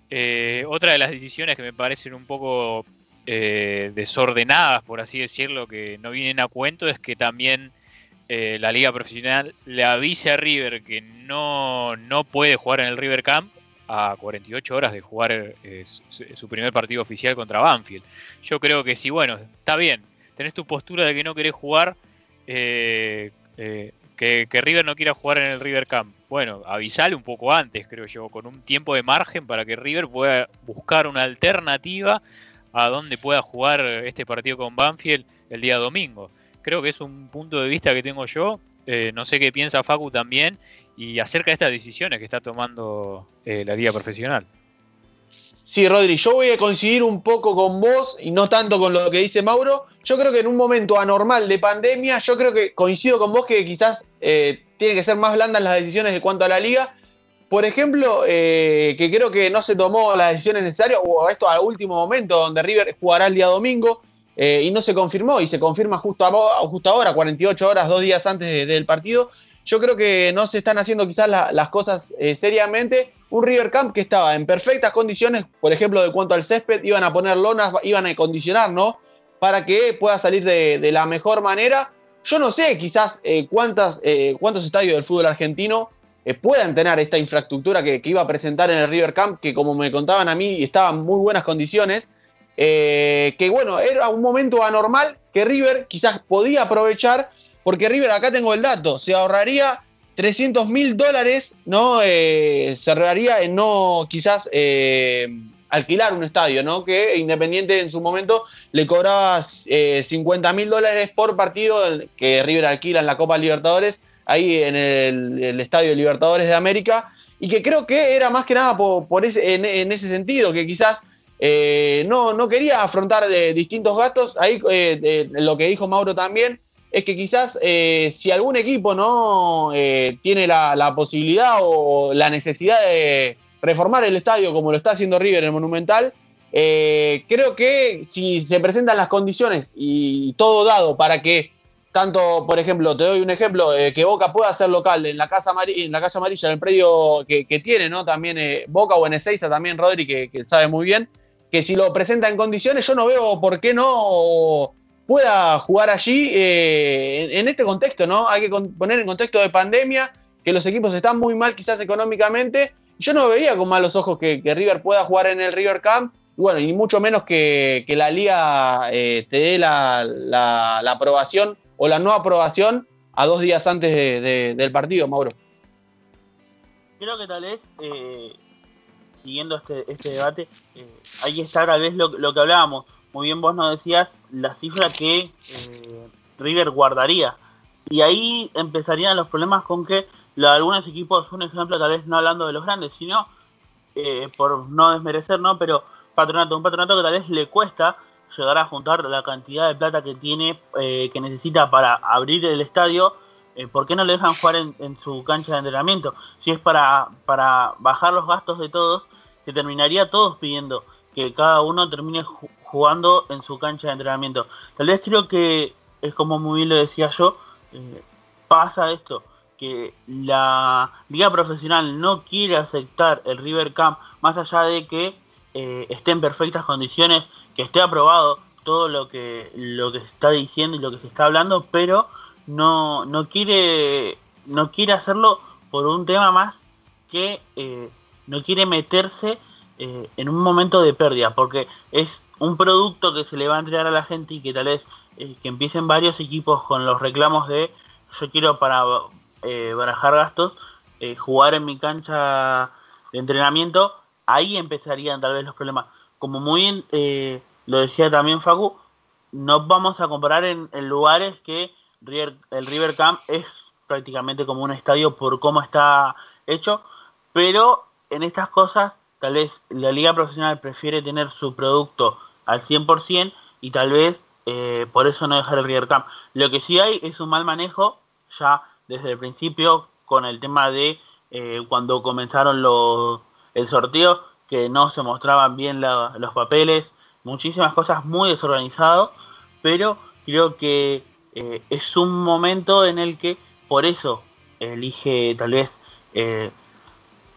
Eh, otra de las decisiones que me parecen un poco eh, desordenadas, por así decirlo, que no vienen a cuento, es que también eh, la liga profesional le avise a River que no, no puede jugar en el River Camp a 48 horas de jugar su, primer partido oficial contra Banfield. Yo creo que sí, bueno, está bien, tenés tu postura de que no querés jugar, que, River no quiera jugar en el River Camp. Bueno, avisale un poco antes, creo yo, con un tiempo de margen para que River pueda buscar una alternativa a dónde pueda jugar este partido con Banfield el día domingo. Creo que es un punto de vista que tengo yo, eh, no sé qué piensa Facu también, y acerca de estas decisiones que está tomando eh, la liga profesional. Sí, Rodri, yo voy a coincidir un poco con vos y no tanto con lo que dice Mauro. Yo creo que en un momento anormal de pandemia, yo creo que coincido con vos que quizás eh, tiene que ser más blandas las decisiones de cuanto a la liga, por ejemplo, eh, que creo que no se tomó las decisiones necesarias, o esto al último momento, donde River jugará el día domingo, eh, y no se confirmó, y se confirma justo, justo ahora, 48 horas, dos días antes del partido. Yo creo que no se están haciendo quizás las cosas seriamente. Un River Camp que estaba en perfectas condiciones, por ejemplo, de cuanto al césped, iban a poner lonas, iban a acondicionar, ¿no? Para que pueda salir de, la mejor manera. Yo no sé quizás cuántas, cuántos estadios del fútbol argentino eh, puedan tener esta infraestructura que, iba a presentar en el River Camp, que como me contaban a mí, estaba en muy buenas condiciones. Eh, que bueno, era un momento anormal que River quizás podía aprovechar, porque River, acá tengo el dato, se ahorraría 300 mil dólares, ¿no? Eh, se ahorraría en no quizás alquilar un estadio, ¿no? Que Independiente en su momento le cobraba 50 mil dólares por partido que River alquila en la Copa Libertadores ahí en el, Estadio Libertadores de América, y que creo que era más que nada por, ese, en, ese sentido, que quizás eh, no, no quería afrontar de distintos gastos. Ahí eh, lo que dijo Mauro también es que quizás eh, si algún equipo no tiene la, posibilidad o la necesidad de reformar el estadio como lo está haciendo River en el Monumental, creo que si se presentan las condiciones y todo dado para que tanto, por ejemplo, te doy un ejemplo, eh, que Boca pueda ser local en la Casa, en la casa Amarilla, en el predio que, tiene, ¿no? También eh, Boca o en Ezeiza también Rodri, que, sabe muy bien, que si lo presenta en condiciones, yo no veo por qué no pueda jugar allí eh, en, este contexto, ¿no? Hay que poner en contexto de pandemia, que los equipos están muy mal quizás económicamente. Yo no veía con malos ojos que, River pueda jugar en el River Camp, bueno, y mucho menos que, la liga te dé la, la aprobación o la no aprobación a dos días antes del partido, Mauro. Creo que tal vez, eh, siguiendo este, este debate, eh, ahí está tal vez lo, que hablábamos. Muy bien vos nos decías la cifra que eh, River guardaría. Y ahí empezarían los problemas con que algunos equipos, un ejemplo tal vez no hablando de los grandes, sino por no desmerecer, ¿no? Pero patronato, un patronato que tal vez le cuesta llegar a juntar la cantidad de plata que tiene, eh, que necesita para abrir el estadio, eh, ¿por qué no le dejan jugar en, su cancha de entrenamiento? Si es para, para bajar los gastos de todos, se terminaría todos pidiendo que cada uno termine jugando en su cancha de entrenamiento. Tal vez creo que es como muy bien lo decía yo, eh, pasa esto, que la liga profesional no quiere aceptar el River Camp más allá de que esté en perfectas condiciones que esté aprobado todo lo que lo que se está diciendo y lo que se está hablando, pero no, no quiere no quiere hacerlo por un tema más que eh, no quiere meterse eh, en un momento de pérdida, porque es un producto que se le va a entregar a la gente y que tal vez eh, que empiecen varios equipos con los reclamos de yo quiero para barajar gastos, jugar en mi cancha de entrenamiento, ahí empezarían tal vez los problemas. Como muy eh, lo decía también Facu, no vamos a comparar en, lugares que el River Camp es prácticamente como un estadio por cómo está hecho, pero en estas cosas tal vez la liga profesional prefiere tener su producto al 100% y tal vez eh, por eso no dejar el River Camp. Lo que sí hay es un mal manejo ya desde el principio con el tema de eh, cuando comenzaron los, el sorteo, que no se mostraban bien los papeles, muchísimas cosas muy desorganizado, pero creo que eh, es un momento en el que por eso elige tal vez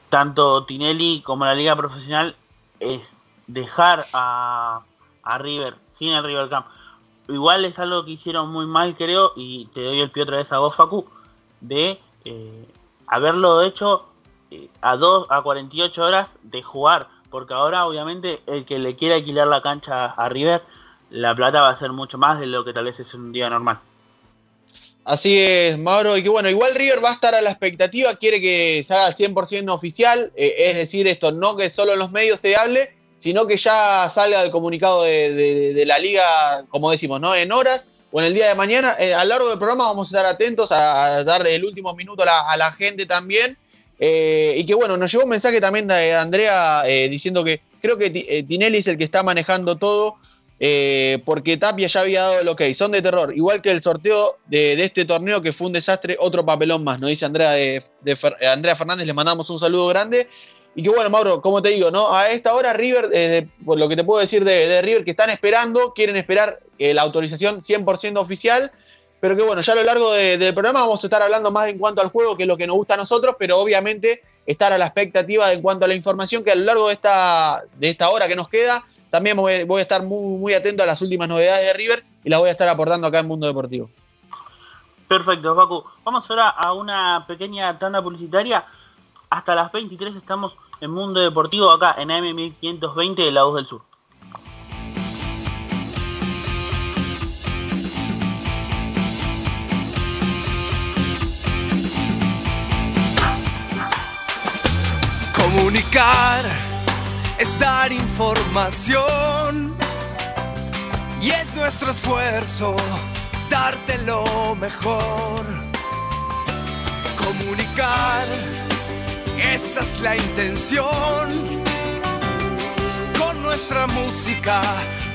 tanto Tinelli como la liga profesional es dejar a, a River sin el River Camp. Igual es algo que hicieron muy mal creo y te doy el pie otra vez a vos Facu de eh, haberlo hecho a 2 a 48 horas de jugar porque ahora obviamente el que le quiera alquilar la cancha a River, la plata va a ser mucho más de lo que tal vez es un día normal. Así es, Mauro, y que bueno, igual River va a estar a la expectativa, quiere que se haga 100% oficial, eh, es decir, esto no que solo en los medios se hable, sino que ya salga el comunicado de, la liga, como decimos, ¿no? En horas o en el día de mañana. Eh, a lo largo del programa vamos a estar atentos a, darle el último minuto a la gente también eh, y que bueno, nos llegó un mensaje también de Andrea eh, diciendo que creo que eh, Tinelli es el que está manejando todo, porque Tapia ya había dado el ok, son de terror. Igual que el sorteo de, este torneo que fue un desastre, otro papelón más, nos dice Andrea, de, Andrea Fernández, le mandamos un saludo grande. Y que bueno, Mauro, como te digo, ¿no? A esta hora River, por lo que te puedo decir de, River, que están esperando, quieren esperar la autorización 100% oficial pero que bueno, ya a lo largo del programa vamos a estar hablando más en cuanto al juego, que es lo que nos gusta a nosotros, pero obviamente estar a la expectativa en cuanto a la información que a lo largo de esta, de esta hora que nos queda, también voy, a estar muy, muy atento a las últimas novedades de River y las voy a estar aportando acá en Mundo Deportivo. Perfecto, Paco. Vamos ahora a una pequeña tanda publicitaria. Hasta las 23 estamos en Mundo Deportivo acá en AM1520 de La Voz del Sur. Comunicar es dar información y es nuestro esfuerzo darte lo mejor. Comunicar, esa es la intención. Con nuestra música,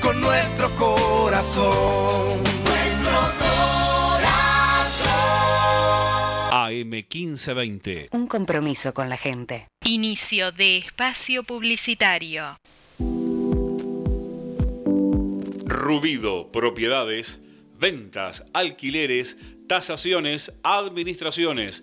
con nuestro corazón. Nuestro AM1520. Un compromiso con la gente. Inicio de espacio publicitario. Rubido, propiedades, ventas, alquileres, tasaciones, administraciones.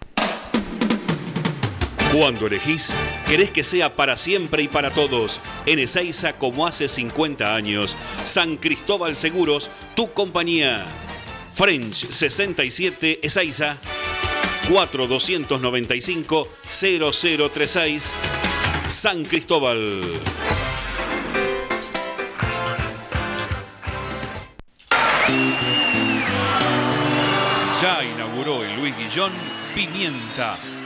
Cuando elegís, querés que sea para siempre y para todos. En Ezeiza, como hace 50 años. San Cristóbal Seguros, tu compañía. French 67 Ezeiza. 4295 0036 San Cristóbal. Ya inauguró el Luis Guillón Pimienta,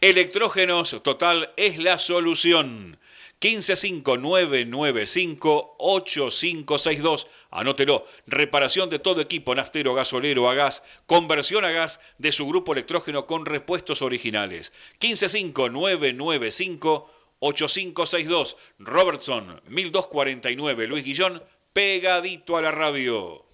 Electrógenos Total es la solución. 1559958562. Anótelo. Reparación de todo equipo naftero, gasolero, a gas. Conversión a gas de su grupo electrógeno con repuestos originales. 1559958562. Robertson 1249 Luis Guillón. Pegadito a la radio.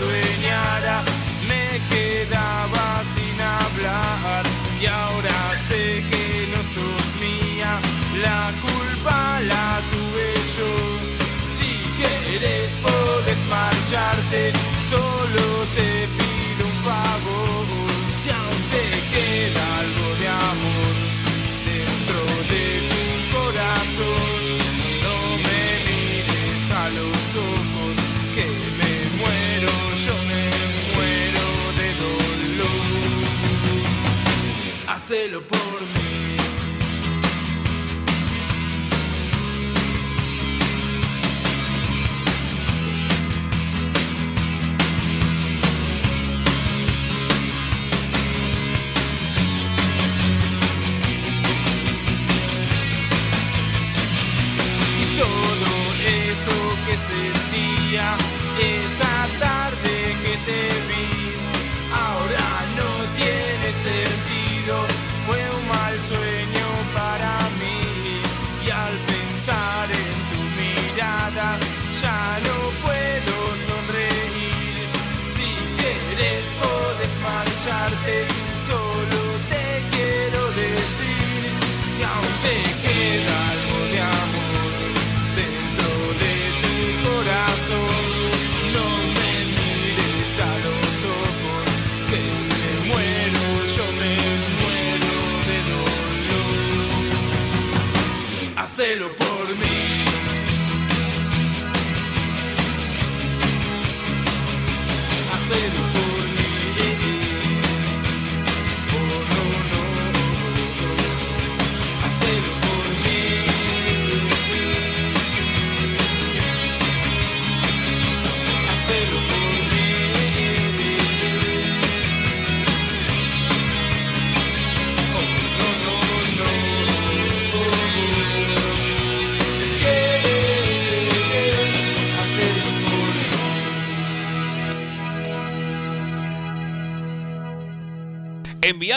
adueñara. Me quedaba sin hablar y ahora sé que no sos mía. La culpa la tuve yo. Si quieres puedes marcharte, solo te hacelo por mí. todo eso que sentía.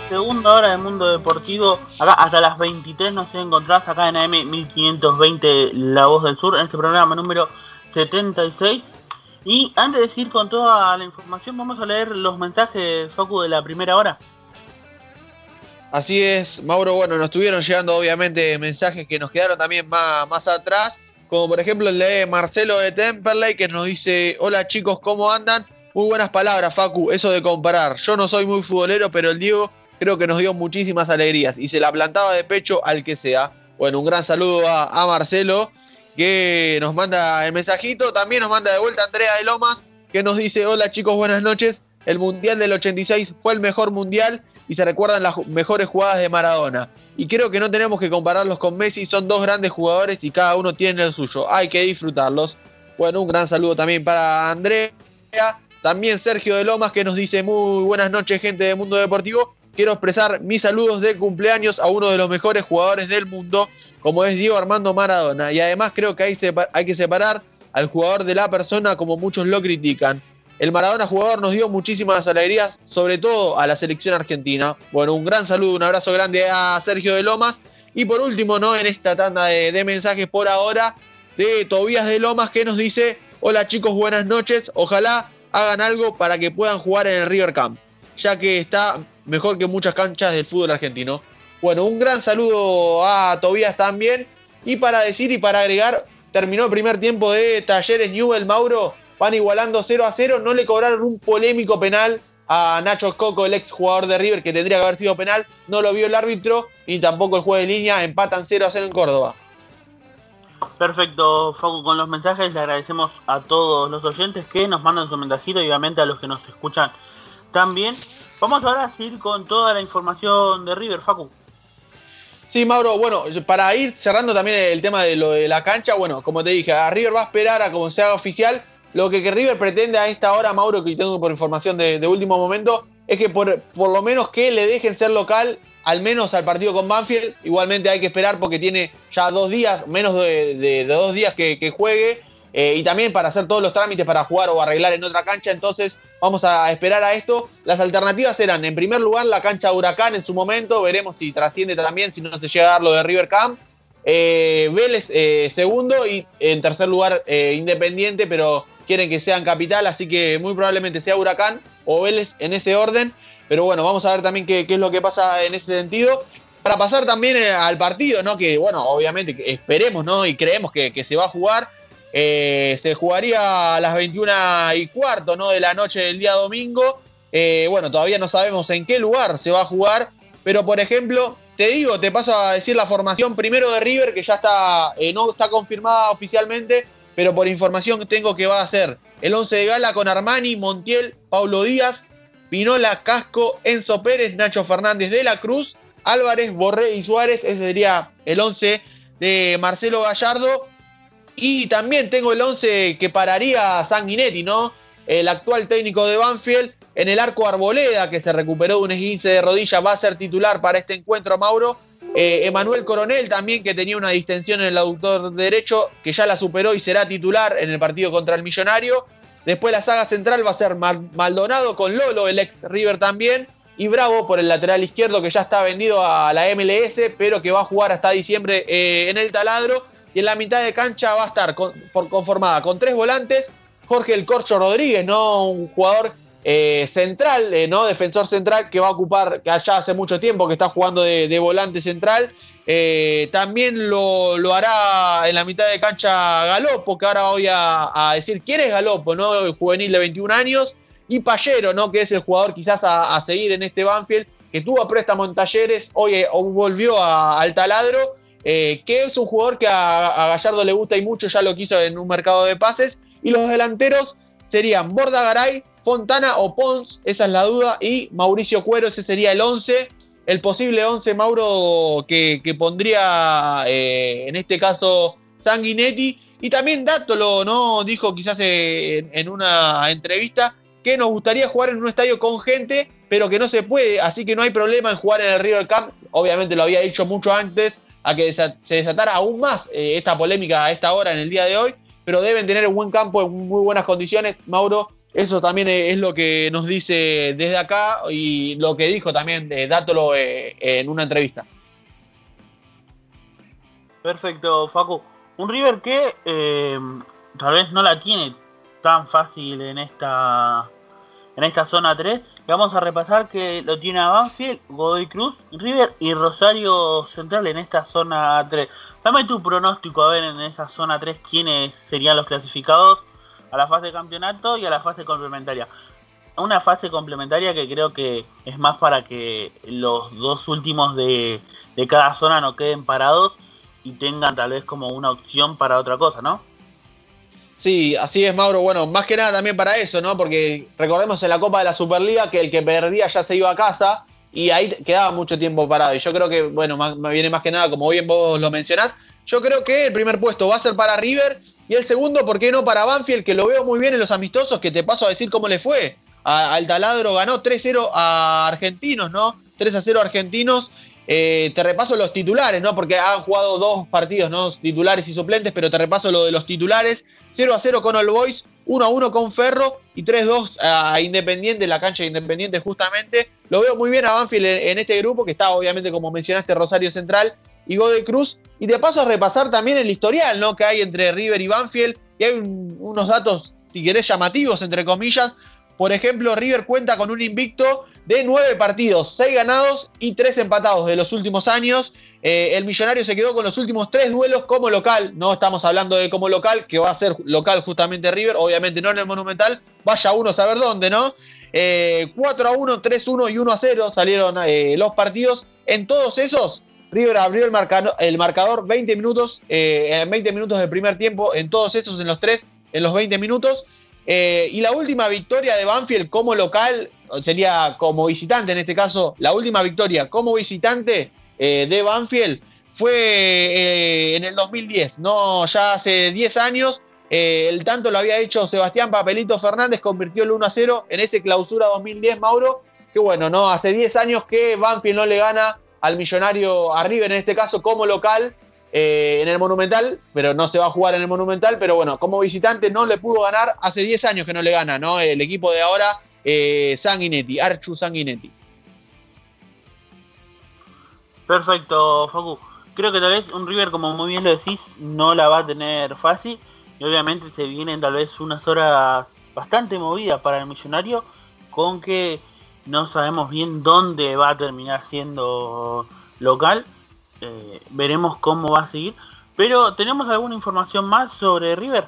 segunda hora del mundo deportivo. Acá hasta las 23 nos encontrás acá en AM 1520 La Voz del Sur, en este programa número 76. Y antes de seguir con toda la información, vamos a leer los mensajes, Facu, de la primera hora. Así es, Mauro. Bueno, nos estuvieron llegando obviamente mensajes que nos quedaron también más, más atrás, como por ejemplo el de Marcelo de Temperley, que nos dice: Hola chicos, ¿cómo andan? Muy buenas palabras, Facu, eso de comparar. Yo no soy muy futbolero, pero el Diego creo que nos dio muchísimas alegrías y se la plantaba de pecho al que sea. Bueno, un gran saludo a, Marcelo, que nos manda el mensajito. También nos manda de vuelta Andrea de Lomas, que nos dice, hola chicos, buenas noches. El Mundial del 86 fue el mejor Mundial y se recuerdan las mejores jugadas de Maradona. Y creo que no tenemos que compararlos con Messi, son dos grandes jugadores y cada uno tiene el suyo. Hay que disfrutarlos. Bueno, un gran saludo también para Andrea. También Sergio de Lomas que nos dice muy buenas noches gente de Mundo Deportivo. Quiero expresar mis saludos de cumpleaños a uno de los mejores jugadores del mundo, como es Diego Armando Maradona. Y además creo que hay, que separar al jugador de la persona como muchos lo critican. El Maradona jugador nos dio muchísimas alegrías, sobre todo a la selección argentina. Bueno, un gran saludo, un abrazo grande a Sergio de Lomas. Y por último, ¿no? En esta tanda de, de mensajes por ahora, de Tobías de Lomas que nos dice, hola chicos, buenas noches. Ojalá hagan algo para que puedan jugar en el River Camp, ya que está mejor que muchas canchas del fútbol argentino. Bueno, un gran saludo a Tobías también. Y para decir y para agregar, terminó el primer tiempo de Talleres Newell Mauro. Van igualando 0 a 0. No le cobraron un polémico penal a Nacho Coco, el ex jugador de River, que tendría que haber sido penal. No lo vio el árbitro y tampoco el juez de línea. Empatan 0 a 0 en Córdoba. Perfecto, Facu, con los mensajes le agradecemos a todos los oyentes que nos mandan su mensajito y obviamente a los que nos escuchan también. Vamos ahora a seguir con toda la información de River, Facu. Sí, Mauro, bueno, para ir cerrando también el tema de lo de la cancha, bueno, como te dije, a River va a esperar a como se haga oficial. Lo que, River pretende a esta hora, Mauro, que tengo por información de, último momento, es que por, por lo menos que le dejen ser local al menos al partido con Banfield. Igualmente hay que esperar porque tiene ya dos días, menos de, dos días que, juegue. Eh, y también para hacer todos los trámites para jugar o arreglar en otra cancha. Entonces vamos a esperar a esto. Las alternativas eran, en primer lugar, la cancha Huracán en su momento. Veremos si trasciende también, si no se llega a dar lo de River Camp. Eh, Vélez eh, segundo y en tercer lugar Independiente, pero quieren que sean capital, así que muy probablemente sea Huracán o Vélez en ese orden. Pero bueno, vamos a ver también qué, es lo que pasa en ese sentido. Para pasar también al partido, ¿no? Que bueno, obviamente esperemos, ¿no? Y creemos que, se va a jugar. Eh, se jugaría a las 21 y cuarto, ¿no? De la noche del día domingo. Eh, bueno, todavía no sabemos en qué lugar se va a jugar. Pero por ejemplo, te digo, te paso a decir la formación primero de River, que ya está, no está confirmada oficialmente, pero por información tengo que va a ser el 11 de gala con Armani, Montiel, Paulo Díaz, Pinola, Casco, Enzo Pérez, Nacho Fernández de la Cruz, Álvarez, Borré y Suárez. Ese sería el 11 de Marcelo Gallardo. Y también tengo el 11 que pararía a Sanguinetti, ¿no? El actual técnico de Banfield. En el arco Arboleda, que se recuperó de un esguince de rodilla, va a ser titular para este encuentro, Mauro. Eh, Emanuel Coronel también, que tenía una distensión en el aductor derecho, que ya la superó y será titular en el partido contra el Millonario. Después la saga central va a ser Maldonado con Lolo, el ex River también. Y Bravo por el lateral izquierdo que ya está vendido a la MLS, pero que va a jugar hasta diciembre eh, en el taladro. Y en la mitad de cancha va a estar conformada con tres volantes. Jorge El Corcho Rodríguez, ¿no? Un jugador eh, central, eh, ¿no? Defensor central que va a ocupar, que allá hace mucho tiempo que está jugando de volante central. Eh, también lo, hará en la mitad de cancha Galopo, que ahora voy a, decir quién es Galopo, ¿no? Juvenil de 21 años. Y Pallero, ¿no? Que es el jugador quizás a, seguir en este Banfield, que tuvo a préstamo en talleres, hoy volvió al taladro, eh, que es un jugador que a, Gallardo le gusta y mucho, ya lo quiso en un mercado de pases. Y los delanteros serían Borda Garay, Fontana o Pons, esa es la duda, y Mauricio Cuero, ese sería el 11 el posible 11, Mauro, que, pondría eh, en este caso Sanguinetti. Y también Dátolo, ¿no? Dijo quizás en, una entrevista que nos gustaría jugar en un estadio con gente, pero que no se puede, así que no hay problema en jugar en el River Camp. Obviamente lo había dicho mucho antes, a que se desatara aún más eh, esta polémica a esta hora, en el día de hoy, pero deben tener un buen campo en muy buenas condiciones, Mauro, Eso también es lo que nos dice desde acá y lo que dijo también de Dátolo eh, en una entrevista. Perfecto, Facu. Un River que eh, tal vez no la tiene tan fácil en esta en esta zona 3. Vamos a repasar que lo tiene a Godoy Cruz, River y Rosario Central en esta zona 3. Dame tu pronóstico a ver en esta zona 3 quiénes serían los clasificados a la fase de campeonato y a la fase complementaria. Una fase complementaria que creo que es más para que los dos últimos de, de cada zona no queden parados y tengan tal vez como una opción para otra cosa, ¿no? Sí, así es, Mauro. Bueno, más que nada también para eso, ¿no? Porque recordemos en la Copa de la Superliga que el que perdía ya se iba a casa y ahí quedaba mucho tiempo parado. Y yo creo que, bueno, me viene más que nada, como bien vos lo mencionás, yo creo que el primer puesto va a ser para River y el segundo, ¿por qué no para Banfield? Que lo veo muy bien en los amistosos, que te paso a decir cómo le fue. al taladro ganó 3-0 a Argentinos, ¿no? 3-0 Argentinos. Eh, te repaso los titulares, ¿no? Porque han jugado dos partidos, ¿no? Titulares y suplentes, pero te repaso lo de los titulares. 0 0 con All Boys, 1 1 con Ferro y 3 2 a Independiente, la cancha de Independiente justamente. Lo veo muy bien a Banfield en, este grupo, que está obviamente, como mencionaste, Rosario Central y Godoy Cruz. Y de paso a repasar también el historial, ¿no? Que hay entre River y Banfield. Y hay unos datos, si querés, llamativos, entre comillas. Por ejemplo, River cuenta con un invicto de nueve partidos, seis ganados y tres empatados de los últimos años. Eh, el Millonario se quedó con los últimos tres duelos como local. No estamos hablando de como local, que va a ser local justamente River, obviamente no en el Monumental. Vaya uno a saber dónde, ¿no? 4 eh, a 1, 3 a 1 y 1 a 0 salieron eh, los partidos. En todos esos, River abrió el, el marcador 20 minutos, en 20 minutos del primer tiempo, en todos esos, en los tres, en los 20 minutos. y la última victoria de Banfield como local sería como visitante en este caso, la última victoria como visitante eh, de Banfield fue eh, en el 2010, no ya hace 10 años. Eh, el tanto lo había hecho Sebastián Papelito Fernández, convirtió el 1 a 0 en ese clausura 2010, Mauro. Que bueno, no hace 10 años que Banfield no le gana al millonario a River, en este caso como local, en el Monumental, pero no se va a jugar en el Monumental, pero bueno, como visitante no le pudo ganar, hace 10 años que no le gana, ¿no? El equipo de ahora eh, Sanguinetti, Archu Sanguinetti. Perfecto, Facu. Creo que tal vez un River, como muy bien lo decís, no la va a tener fácil. Y obviamente se vienen tal vez unas horas bastante movidas para el millonario, con que no sabemos bien dónde va a terminar siendo local. Eh, veremos cómo va a seguir. Pero, ¿tenemos alguna información más sobre River?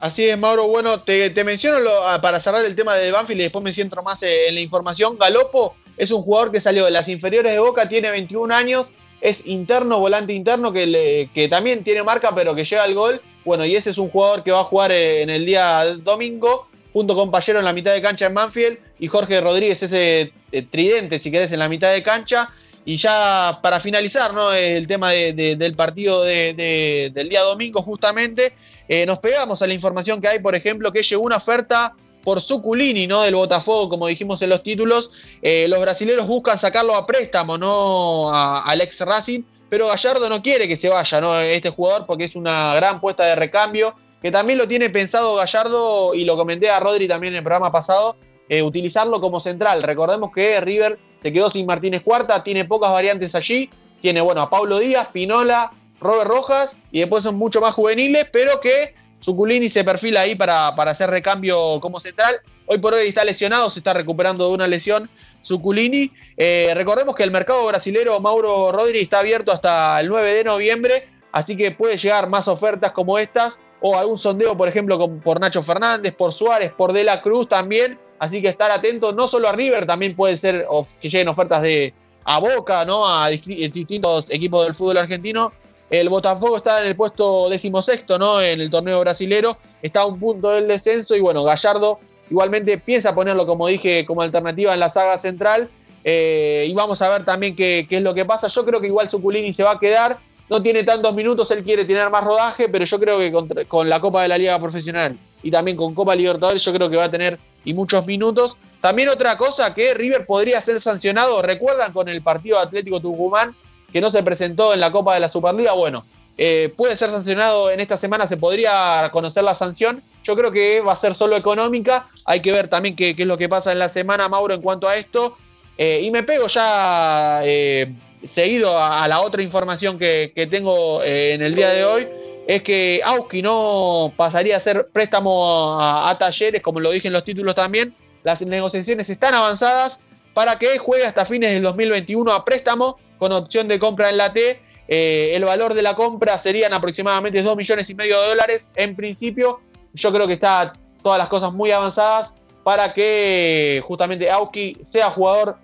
Así es, Mauro. Bueno, te, menciono ah, para cerrar el tema de Banfield y después me siento más eh, en la información. Galopo es un jugador que salió de las inferiores de Boca, tiene 21 años, es interno, volante interno, que, que también tiene marca, pero que llega al gol. Bueno, y ese es un jugador que va a jugar eh, en el día domingo, junto con Payero en la mitad de cancha en Banfield, y Jorge Rodríguez, ese eh, tridente, si querés, en la mitad de cancha. Y ya para finalizar, ¿no? El tema del partido del día domingo, justamente. Eh, nos pegamos a la información que hay, por ejemplo, que llegó una oferta por Suculini, ¿no? Del Botafogo, como dijimos en los títulos. Eh, los brasileños buscan sacarlo a préstamo, ¿no? al ex Racing, pero Gallardo no quiere que se vaya, ¿no? Este jugador, porque es una gran puesta de recambio, que también lo tiene pensado Gallardo, y lo comenté a Rodri también en el programa pasado, eh, utilizarlo como central. Recordemos que River se quedó sin Martínez Cuarta, tiene pocas variantes allí. Tiene, bueno, a Pablo Díaz, Pinola, Robert Rojas y después son mucho más juveniles, pero que Suculini se perfila ahí para, para hacer recambio como central. Hoy por hoy está lesionado, se está recuperando de una lesión Suculini. Eh, recordemos que el mercado brasilero Mauro Rodríguez está abierto hasta el 9 de noviembre, así que puede llegar más ofertas como estas o algún sondeo, por ejemplo, por Nacho Fernández, por Suárez, por De la Cruz también. Así que estar atentos no solo a River, también puede ser que lleguen ofertas de a Boca, ¿no? A distintos equipos del fútbol argentino. El Botafogo está en el puesto decimosexto, ¿no? En el torneo brasilero. Está a un punto del descenso. Y bueno, Gallardo igualmente piensa ponerlo, como dije, como alternativa en la saga central. Eh, y vamos a ver también qué, es lo que pasa. Yo creo que igual Suculini se va a quedar. No tiene tantos minutos, él quiere tener más rodaje, pero yo creo que con, la Copa de la Liga Profesional y también con Copa Libertadores, yo creo que va a tener y muchos minutos. También otra cosa que River podría ser sancionado, recuerdan con el partido Atlético Tucumán, que no se presentó en la Copa de la Superliga, bueno, eh, puede ser sancionado en esta semana, se podría conocer la sanción. Yo creo que va a ser solo económica. Hay que ver también qué, es lo que pasa en la semana, Mauro, en cuanto a esto. Eh, y me pego ya eh, seguido a, la otra información que, tengo en el día de hoy. Es que Auski no pasaría a hacer préstamo a, talleres, como lo dije en los títulos también. Las negociaciones están avanzadas para que juegue hasta fines del 2021 a préstamo con opción de compra en la T. Eh, el valor de la compra serían aproximadamente 2 millones y medio de dólares. En principio, yo creo que está todas las cosas muy avanzadas para que justamente Auski sea jugador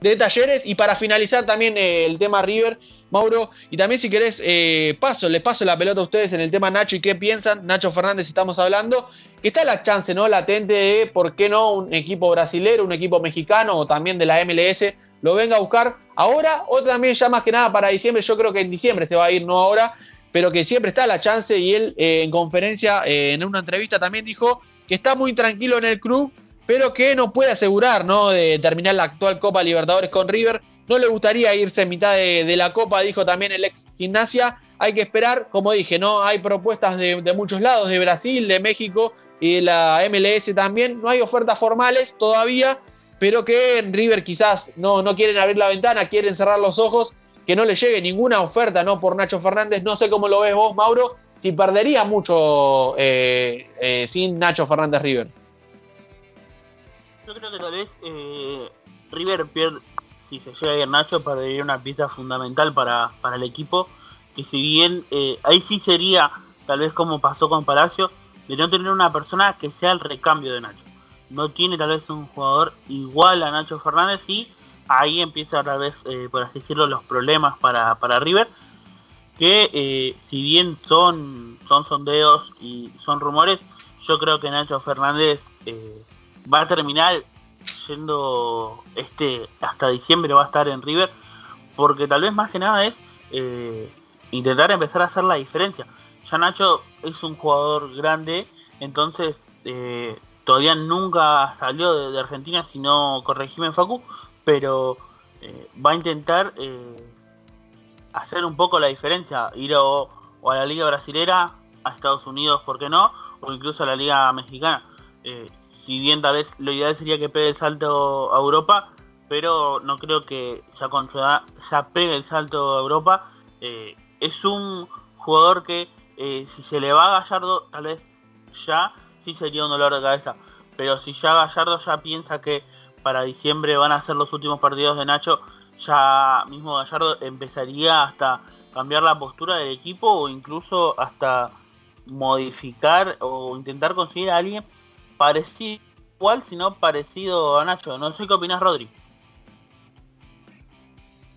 de talleres. Y para finalizar también eh, el tema River, Mauro, y también si querés, eh, paso, les paso la pelota a ustedes en el tema Nacho y qué piensan. Nacho Fernández, estamos hablando. Está la chance, ¿no? Latente de, ¿por qué no? Un equipo brasilero, un equipo mexicano o también de la MLS lo venga a buscar ahora o también ya más que nada para diciembre. Yo creo que en diciembre se va a ir, no ahora, pero que siempre está la chance. Y él eh, en conferencia, eh, en una entrevista también dijo que está muy tranquilo en el club, pero que no puede asegurar ¿no? de terminar la actual Copa Libertadores con River. No le gustaría irse en mitad de, la Copa, dijo también el ex gimnasia. Hay que esperar, como dije, ¿no? Hay propuestas de, de muchos lados, de Brasil, de México y de la MLS también. No hay ofertas formales todavía, pero que en River quizás no, no quieren abrir la ventana, quieren cerrar los ojos, que no le llegue ninguna oferta ¿no? por Nacho Fernández. No sé cómo lo ves vos, Mauro, si perdería mucho eh, eh, sin Nacho Fernández River. Yo creo que tal vez eh, River pierde, si se llega a ir Nacho, perdería una pieza fundamental para, para el equipo, que si bien ahí sí sería, tal vez como pasó con Palacio, de no tener una persona que sea el recambio de Nacho no tiene tal vez un jugador igual a Nacho Fernández y ahí empieza tal vez, eh, por así decirlo, los problemas para, para River, que eh, si bien son, son sondeos y son rumores, yo creo que Nacho Fernández eh, va a terminar yendo este hasta diciembre va a estar en River, porque tal vez más que nada es intentar empezar a hacer la diferencia. Ya Nacho es un jugador grande, entonces todavía nunca salió de, Argentina, si no corregime Facu, pero eh, va a intentar eh, hacer un poco la diferencia, ir o, a la Liga Brasilera, a Estados Unidos, ¿por qué no? O incluso a la Liga Mexicana. Eh, si bien tal vez lo ideal sería que pegue el salto a Europa, pero no creo que ya, con ya pegue el salto a Europa. es un jugador que si se le va a Gallardo, tal vez ya sí sería un dolor de cabeza. Pero si ya Gallardo ya piensa que para diciembre van a ser los últimos partidos de Nacho, ya mismo Gallardo empezaría hasta cambiar la postura del equipo o incluso hasta modificar o intentar conseguir a alguien parecido, igual, sino parecido a Nacho. No sé qué opinas, Rodri.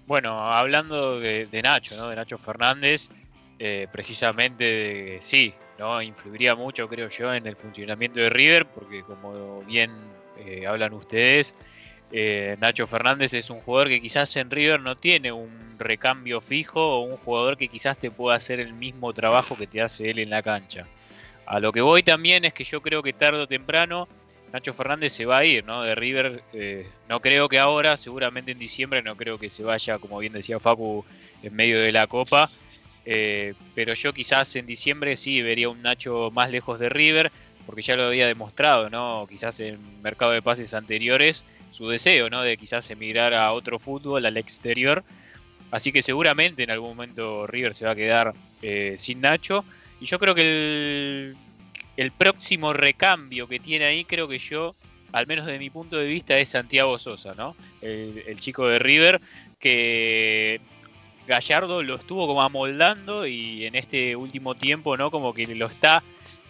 Bueno, hablando de, Nacho, ¿no? De Nacho Fernández, eh, precisamente sí, ¿no? Influiría mucho, creo yo, en el funcionamiento de River, porque como bien eh, hablan ustedes, eh, Nacho Fernández es un jugador que quizás en River no tiene un recambio fijo o un jugador que quizás te pueda hacer el mismo trabajo que te hace él en la cancha. A lo que voy también es que yo creo que tarde o temprano Nacho Fernández se va a ir, ¿no? De River, eh, no creo que ahora, seguramente en diciembre, no creo que se vaya, como bien decía Facu, en medio de la Copa. Eh, pero yo quizás en diciembre sí vería un Nacho más lejos de River, porque ya lo había demostrado, ¿no? Quizás en mercado de pases anteriores, su deseo, ¿no? De quizás emigrar a otro fútbol, al exterior. Así que seguramente en algún momento River se va a quedar eh, sin Nacho. Y yo creo que el, próximo recambio que tiene ahí, creo que yo, al menos de mi punto de vista, es Santiago Sosa, ¿no? el chico de River, que Gallardo lo estuvo como amoldando y en este último tiempo, ¿no? Como que lo está,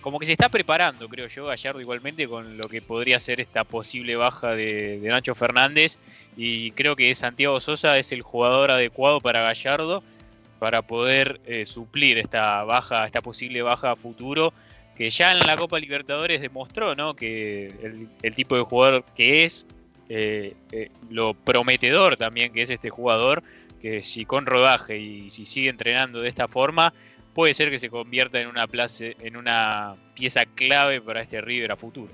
como que se está preparando, creo yo, Gallardo igualmente con lo que podría ser esta posible baja de, Nacho Fernández y creo que Santiago Sosa es el jugador adecuado para Gallardo para poder eh, suplir esta baja, esta posible baja a futuro que ya en la Copa Libertadores demostró, ¿no? Que el, tipo de jugador que es, eh, eh, lo prometedor también que es este jugador, que si con rodaje y si sigue entrenando de esta forma, puede ser que se convierta en una, en una pieza clave para este River a futuro.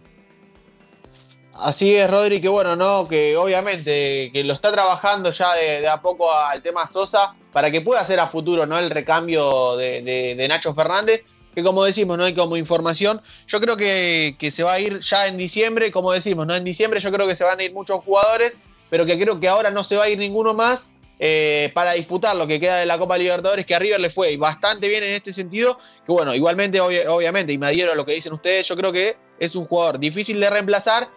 Así es, Rodri, que bueno, ¿no? Que obviamente que lo está trabajando ya de, a poco al tema Sosa para que pueda hacer a futuro, ¿no? El recambio de, Nacho Fernández. que como decimos, no hay como información. Yo creo que, se va a ir ya en diciembre, como decimos, ¿no? En diciembre yo creo que se van a ir muchos jugadores, pero que creo que ahora no se va a ir ninguno más eh, para disputar lo que queda de la Copa Libertadores, que a River le fue bastante bien en este sentido, que bueno, igualmente, obviamente, y me adhiero a lo que dicen ustedes, yo creo que es un jugador difícil de reemplazar,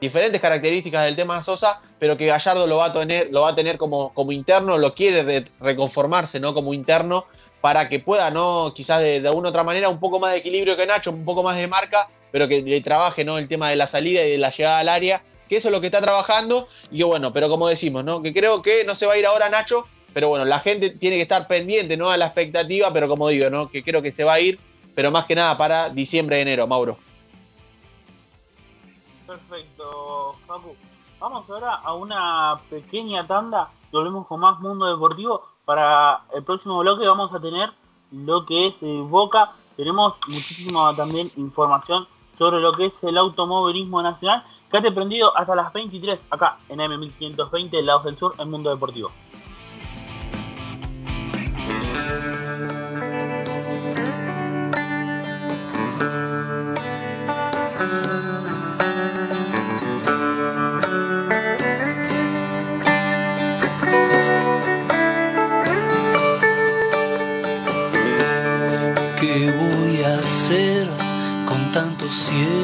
diferentes características del tema Sosa, pero que Gallardo lo va a tener, lo va a tener como, como interno, lo quiere reconformarse, ¿no? Como interno, para que pueda, ¿no? Quizás de, de alguna otra manera, un poco más de equilibrio que Nacho, un poco más de marca, pero que le trabaje, ¿no? El tema de la salida y de la llegada al área que eso es lo que está trabajando. Y bueno, pero como decimos, ¿no? Que creo que no se va a ir ahora Nacho, pero bueno, la gente tiene que estar pendiente, ¿no? A la expectativa, pero como digo, ¿no? Que creo que se va a ir, pero más que nada para diciembre, enero, Mauro. Perfecto, Facu. Vamos ahora a una pequeña tanda. Volvemos con más Mundo Deportivo. Para el próximo bloque vamos a tener lo que es eh, Boca. Tenemos muchísima también información sobre lo que es el automovilismo nacional Quédate prendido hasta las 23 acá en M1520 Lados del Sur en Mundo Deportivo. ¿Qué voy a hacer con tanto cielo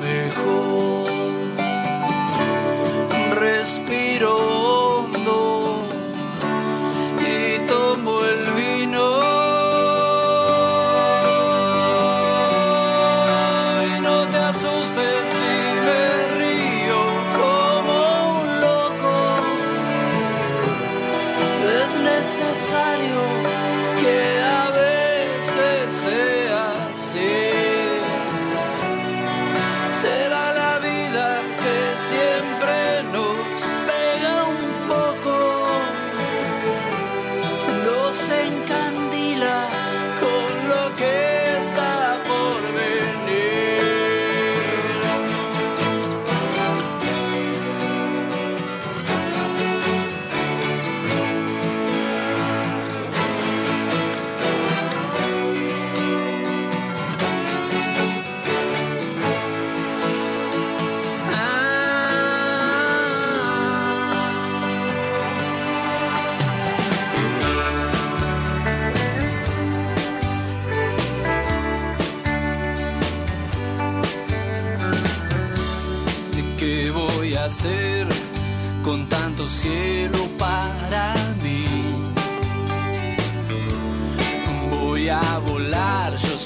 respiro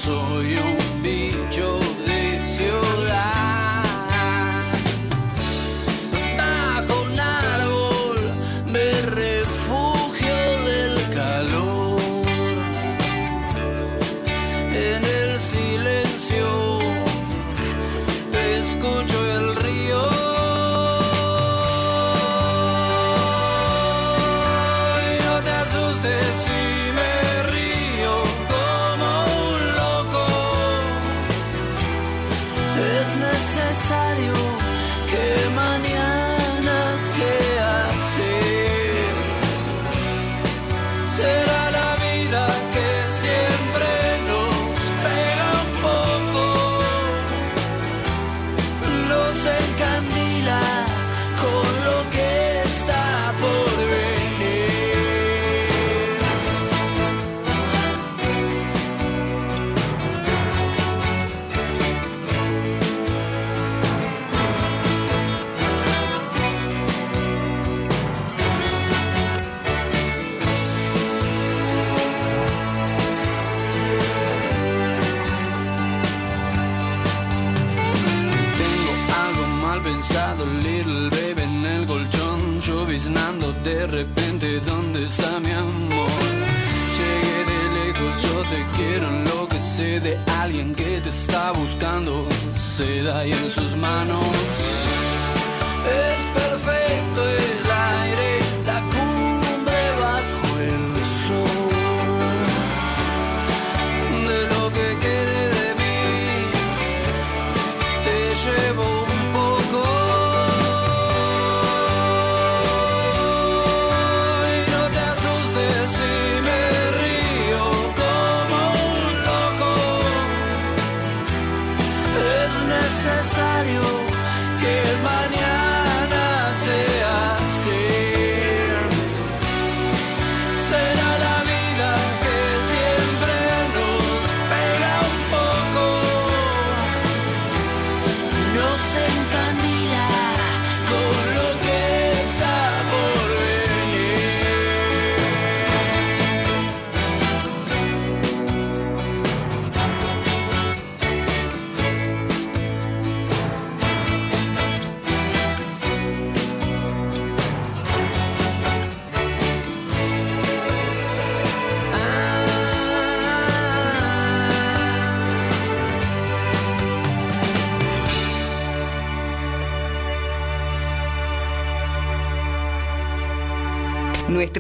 volar, yo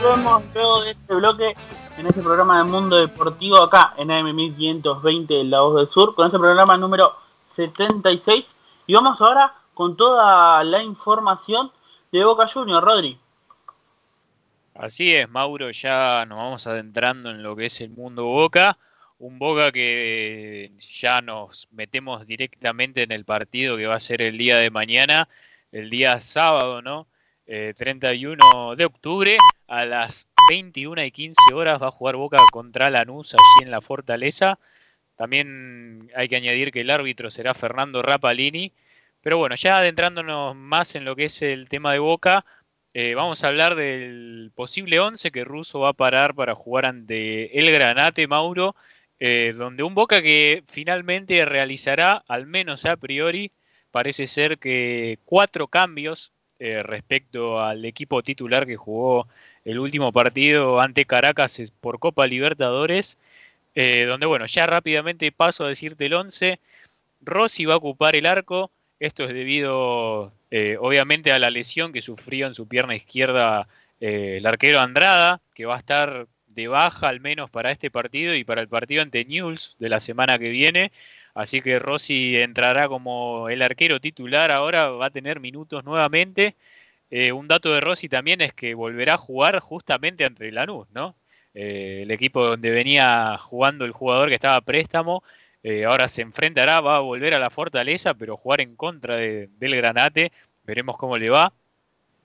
Volvemos luego de este bloque en este programa de Mundo Deportivo acá en AM 1520 de La Voz del Sur con este programa número 76 y vamos ahora con toda la información de Boca Juniors, Rodri. Así es, Mauro, ya nos vamos adentrando en lo que es el mundo Boca. Un Boca que ya nos metemos directamente en el partido que va a ser el día de mañana, el día sábado, ¿no? Eh, 31 de octubre a las 21 y 15 horas va a jugar Boca contra Lanús allí en la Fortaleza. También hay que añadir que el árbitro será Fernando Rapalini. Pero bueno, ya adentrándonos más en lo que es el tema de Boca, eh, vamos a hablar del posible 11 que Russo va a parar para jugar ante el Granate Mauro, eh, donde un Boca que finalmente realizará, al menos a priori, parece ser que cuatro cambios eh, respecto al equipo titular que jugó el último partido ante Caracas por Copa Libertadores, eh, donde bueno, ya rápidamente paso a decirte el 11, Rossi va a ocupar el arco, esto es debido eh, obviamente a la lesión que sufrió en su pierna izquierda el arquero Andrada, que va a estar de baja al menos para este partido y para el partido ante Newell's de la semana que viene. Así que Rossi entrará como el arquero titular ahora, va a tener minutos nuevamente. Eh, un dato de Rossi también es que volverá a jugar justamente ante Lanús, ¿no? Eh, el equipo donde venía jugando el jugador que estaba a préstamo, eh, ahora se enfrentará, va a volver a la fortaleza, pero jugar en contra de- del Granate, veremos cómo le va.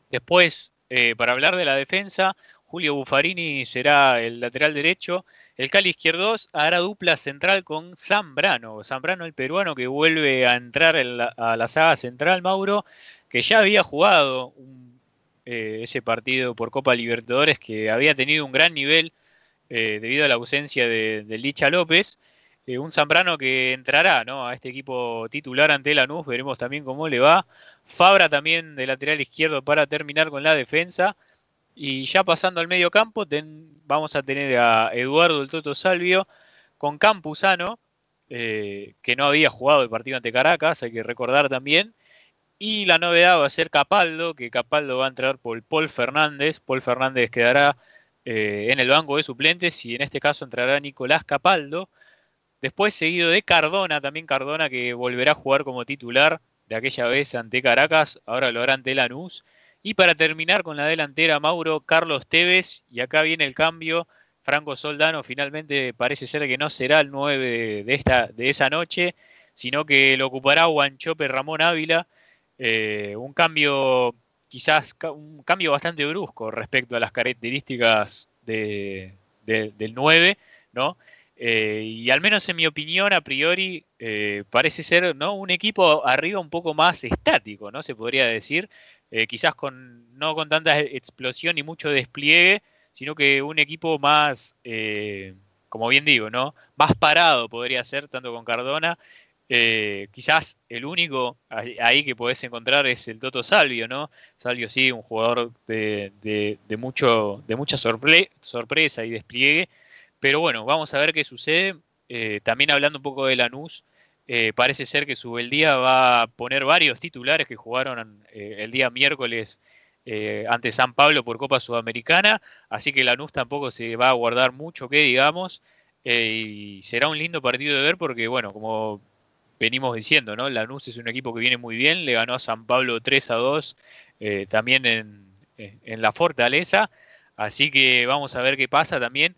Después, para hablar de la defensa, Julio Buffarini será el lateral derecho. El Cali Izquierdos hará dupla central con Zambrano. Zambrano, el peruano que vuelve a entrar a la saga central, Mauro, que ya había jugado eh, ese partido por Copa Libertadores, que había tenido un gran nivel eh, debido a la ausencia de, de Licha López. Eh, un Zambrano que entrará ¿no? a este equipo titular ante Lanús, veremos también cómo le va. Fabra también de lateral izquierdo para terminar con la defensa. Y ya pasando al medio campo, ten- vamos a tener a Eduardo el Toto Salvio con Campuzano, eh, que no había jugado el partido ante Caracas, hay que recordar también. Y la novedad va a ser Capaldo, que Capaldo va a entrar por Paul Fernández. Paul Fernández quedará eh, en el banco de suplentes y en este caso entrará Nicolás Capaldo. Después seguido de Cardona, también Cardona que volverá a jugar como titular de aquella vez ante Caracas, ahora lo hará ante Lanús. Y para terminar con la delantera, Mauro Carlos Tevez, y acá viene el cambio. Franco Soldano finalmente parece ser que no será el 9 de, esta, de esa noche, sino que lo ocupará Guanchope Ramón Ávila. Eh, un cambio, quizás un cambio bastante brusco respecto a las características de- de- del 9, ¿no? y al menos en mi opinión, a priori, parece ser ¿no? un equipo arriba un poco más estático, ¿no? Se podría decir. Quizás con, no con tanta explosión y mucho despliegue, sino que un equipo más, como bien digo, ¿no? Más parado podría ser, tanto con Cardona eh, quizás el único ahí que podés encontrar es el Toto Salvio, ¿no? Salvio sí, un jugador de, mucho, de mucha sorpresa y despliegue. Pero bueno, vamos a ver qué sucede. Eh, también hablando un poco de Lanús, eh, parece ser que Subeldía va a poner varios titulares que jugaron el día miércoles ante San Pablo por Copa Sudamericana. Así que Lanús tampoco se va a guardar mucho que digamos. y será un lindo partido de ver porque, bueno, como venimos diciendo, ¿no? Lanús es un equipo que viene muy bien, le ganó a San Pablo 3 a 2 eh, también en, la Fortaleza, así que vamos a ver qué pasa también.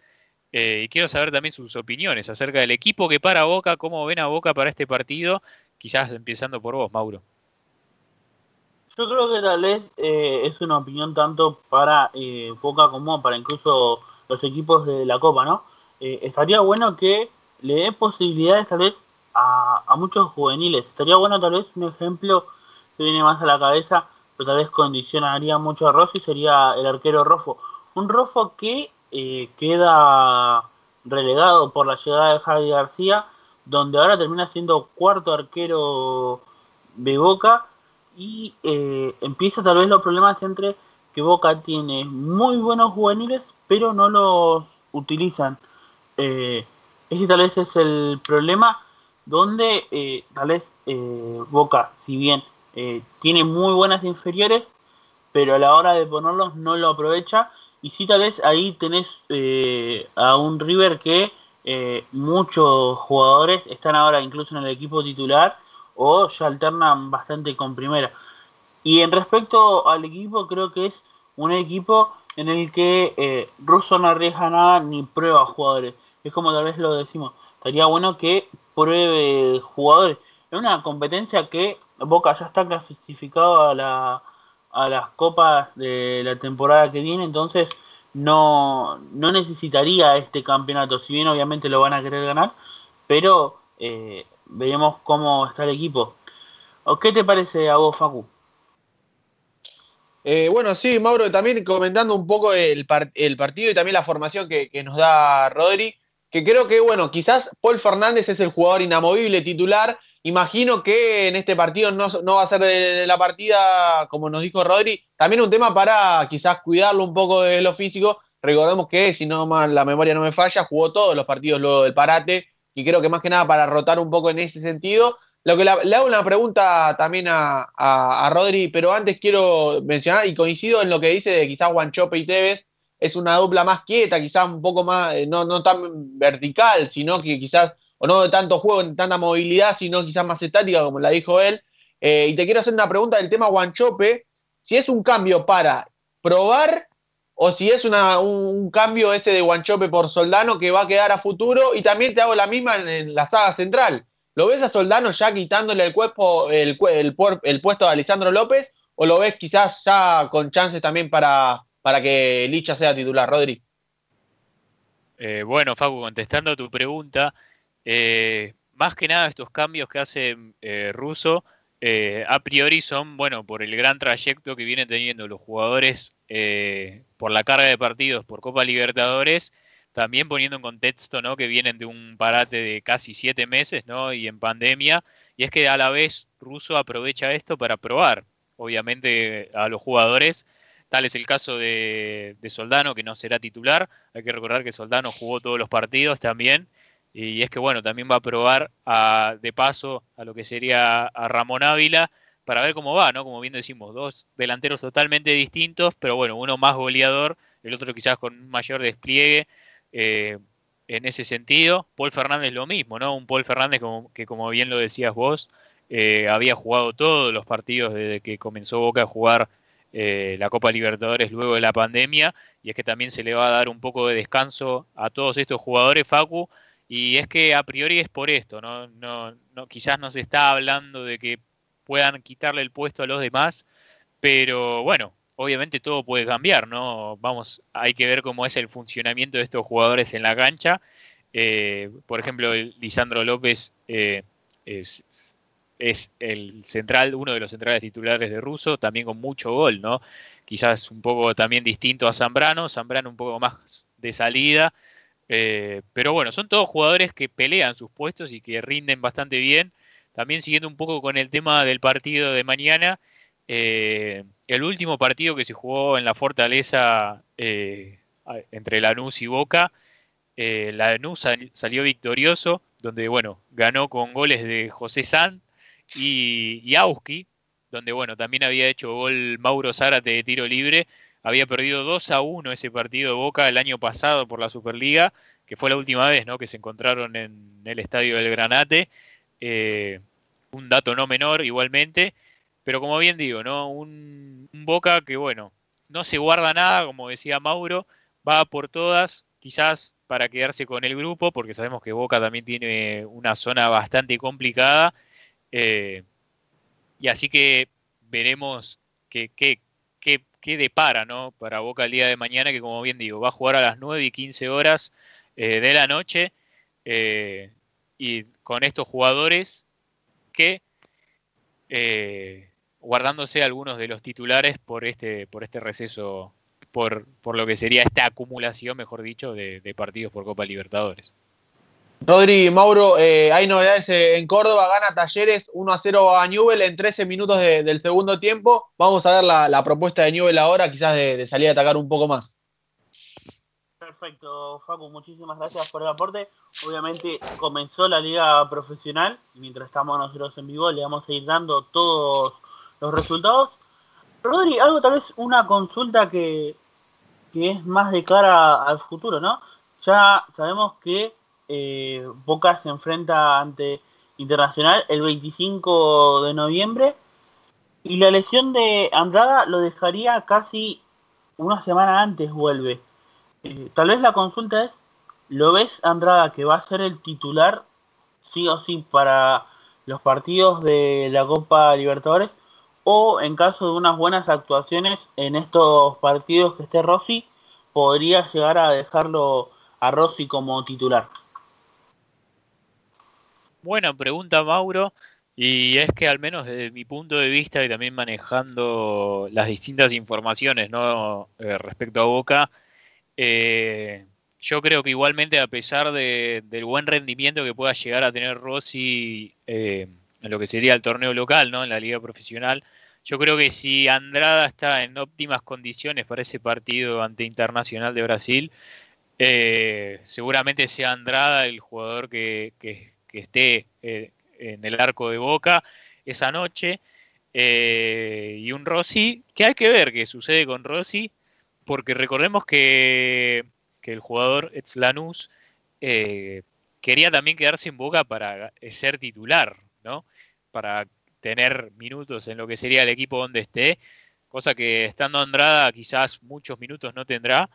Eh, y quiero saber también sus opiniones acerca del equipo que para Boca, cómo ven a Boca para este partido, quizás empezando por vos, Mauro. Yo creo que tal vez eh, es una opinión tanto para Boca como para incluso los equipos de la Copa, ¿no? estaría bueno que le dé posibilidades tal vez a, muchos juveniles. Estaría bueno tal vez un ejemplo que viene más a la cabeza, pero tal vez condicionaría mucho a Rossi, sería el arquero Rofo. Un Rofo que queda relegado por la llegada de Javi García, donde ahora termina siendo cuarto arquero de Boca y eh, empieza tal vez los problemas entre que Boca tiene muy buenos juveniles, pero no los utilizan. Eh, ese tal vez es el problema donde eh, tal vez eh, Boca, si bien eh, tiene muy buenas inferiores, pero a la hora de ponerlos no lo aprovecha. Y si tal vez ahí tenés a un River que muchos jugadores están ahora incluso en el equipo titular o ya alternan bastante con primera. Y en respecto al equipo, creo que es un equipo en el que Russo no arriesga nada ni prueba jugadores. Es como tal vez lo decimos. Estaría bueno que pruebe jugadores. Es una competencia que Boca ya está clasificado a, la, a las copas de la temporada que viene, entonces no, no necesitaría este campeonato, si bien obviamente lo van a querer ganar, pero eh, veremos cómo está el equipo. ¿O qué te parece a vos, Facu? Eh, bueno, sí, Mauro, también comentando un poco el, el partido y también la formación que, que nos da Rodri que creo que, bueno, quizás Paul Fernández es el jugador inamovible titular. Imagino que en este partido no, va a ser de, la partida, como nos dijo Rodri. También un tema para quizás cuidarlo un poco de lo físico. Recordemos que, si no más la memoria no me falla, jugó todos los partidos luego del parate. Y creo que más que nada para rotar un poco en ese sentido. Lo que le, hago una pregunta también a, a, Rodri, pero antes quiero mencionar, y coincido en lo que dice de quizás Guanchope y Tevez, es una dupla más quieta, quizás un poco más, eh, no, no tan vertical, sino que quizás, o no de tanto juego, de tanta movilidad, sino quizás más estática, como la dijo él. Eh, y te quiero hacer una pregunta del tema Guanchope, si es un cambio para probar o si es un, cambio ese de Guanchope por Soldano que va a quedar a futuro. Y también te hago la misma en, la saga central. ¿Lo ves a Soldano ya quitándole el, cuerpo, el, el, el puesto a Alessandro López? ¿O lo ves quizás ya con chances también para, para que Licha sea titular, Rodri? Eh, bueno, Facu, contestando a tu pregunta, eh, más que nada estos cambios que hace eh, Russo, a priori son, bueno, por el gran trayecto que vienen teniendo los jugadores por la carga de partidos por Copa Libertadores, también poniendo en contexto, ¿no? Que vienen de un parate de casi siete meses, ¿no? Y en pandemia, y es que a la vez Russo aprovecha esto para probar, obviamente, a los jugadores Tal es el caso de, Soldano, que no será titular. Hay que recordar que Soldano jugó todos los partidos también. Y es que, bueno, también va a probar de paso a lo que sería a Ramón Ávila para ver cómo va, ¿no? Como bien decimos, dos delanteros totalmente distintos, pero bueno, uno más goleador, el otro quizás con mayor despliegue. Eh, en ese sentido, Paul Fernández lo mismo, ¿no? Un Paul Fernández que como bien lo decías vos, eh, había jugado todos los partidos desde que comenzó Boca a jugar eh, la Copa Libertadores luego de la pandemia, y es que también se le va a dar un poco de descanso a todos estos jugadores, Facu, y es que a priori es por esto, ¿no? No, quizás no se está hablando de que puedan quitarle el puesto a los demás, pero bueno, obviamente todo puede cambiar, ¿no? Vamos, hay que ver cómo es el funcionamiento de estos jugadores en la cancha. Eh, por ejemplo, Lisandro López es, es, el central, uno de los centrales titulares de Russo, también con mucho gol, ¿no? Quizás un poco también distinto a Zambrano, Zambrano un poco más de salida, pero bueno, son todos jugadores que pelean sus puestos y que rinden bastante bien. También siguiendo un poco con el tema del partido de mañana, eh, el último partido que se jugó en la Fortaleza eh, entre Lanús y Boca, eh, Lanús salió victorioso, donde bueno, ganó con goles de José San y, y Auski, donde bueno, también había hecho gol Mauro Zárate de tiro libre, había perdido 2 a 1 ese partido de Boca el año pasado por la Superliga, que fue la última vez ¿no? que se encontraron en el estadio del Granate. Eh, un dato no menor igualmente, pero como bien digo, ¿no? Un, Boca que, bueno, no se guarda nada, como decía Mauro, va por todas, quizás para quedarse con el grupo, porque sabemos que Boca también tiene una zona bastante complicada, eh, y así que veremos qué, qué, qué, depara ¿no? para Boca el día de mañana, que como bien digo, va a jugar a las 9 y 15 horas eh, de la noche. y con estos jugadores que eh, guardándose algunos de los titulares por este, por este receso, por, por lo que sería esta acumulación, mejor dicho, de, partidos por Copa Libertadores. Rodri, Mauro, eh, hay novedades eh, en Córdoba, gana Talleres 1 a 0 a Newell en 13 minutos del segundo tiempo. Vamos a ver la, propuesta de Newell ahora, quizás de salir a atacar un poco más. Perfecto, Facu, muchísimas gracias por el aporte. Obviamente comenzó la liga profesional y mientras estamos nosotros en vivo le vamos a ir dando todos los resultados. Rodri, algo tal vez una consulta que, es más de cara al futuro, ¿no? Ya sabemos que eh, Boca se enfrenta ante Internacional el 25 de noviembre y la lesión de Andrada lo dejaría casi una semana antes vuelve. Eh, tal vez la consulta es, ¿lo ves Andrada que va a ser el titular sí o sí para los partidos de la Copa Libertadores? O en caso de unas buenas actuaciones en estos partidos que esté Rossi, podría llegar a dejarlo a Rossi como titular. Buena pregunta, Mauro. Y es que al menos desde mi punto de vista y también manejando las distintas informaciones ¿no? Eh, respecto a Boca, eh, yo creo que igualmente a pesar del buen rendimiento que pueda llegar a tener Rossi eh, en lo que sería el torneo local, ¿no? En la liga profesional, yo creo que si Andrada está en óptimas condiciones para ese partido ante Internacional de Brasil, seguramente sea Andrada el jugador que, esté en el arco de Boca esa noche. y un Rossi, que hay que ver qué sucede con Rossi, porque recordemos que, el jugador Etzlanus eh, quería también quedarse en Boca para ser titular, ¿no? Para tener minutos en lo que sería el equipo donde esté, cosa que estando Andrada quizás muchos minutos no tendrá.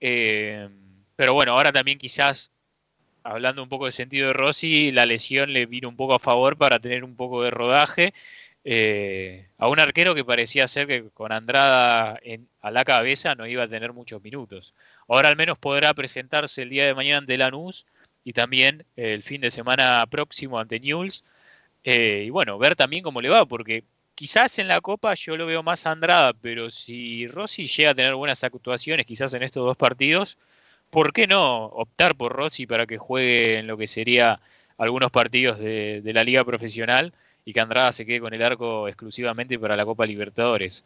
Eh, pero bueno, ahora también quizás, hablando un poco de sentido de Rossi, la lesión le vino un poco a favor para tener un poco de rodaje eh, a un arquero que parecía ser que con Andrada a la cabeza no iba a tener muchos minutos. Ahora al menos podrá presentarse el día de mañana ante Lanús y también el fin de semana próximo ante Newell's. Eh, y bueno, ver también cómo le va, porque quizás en la Copa yo lo veo más Andrada, pero si Rossi llega a tener buenas actuaciones quizás en estos dos partidos, ¿por qué no optar por Rossi para que juegue en lo que sería algunos partidos de la liga profesional? y que Andrada se quede con el arco exclusivamente para la Copa Libertadores.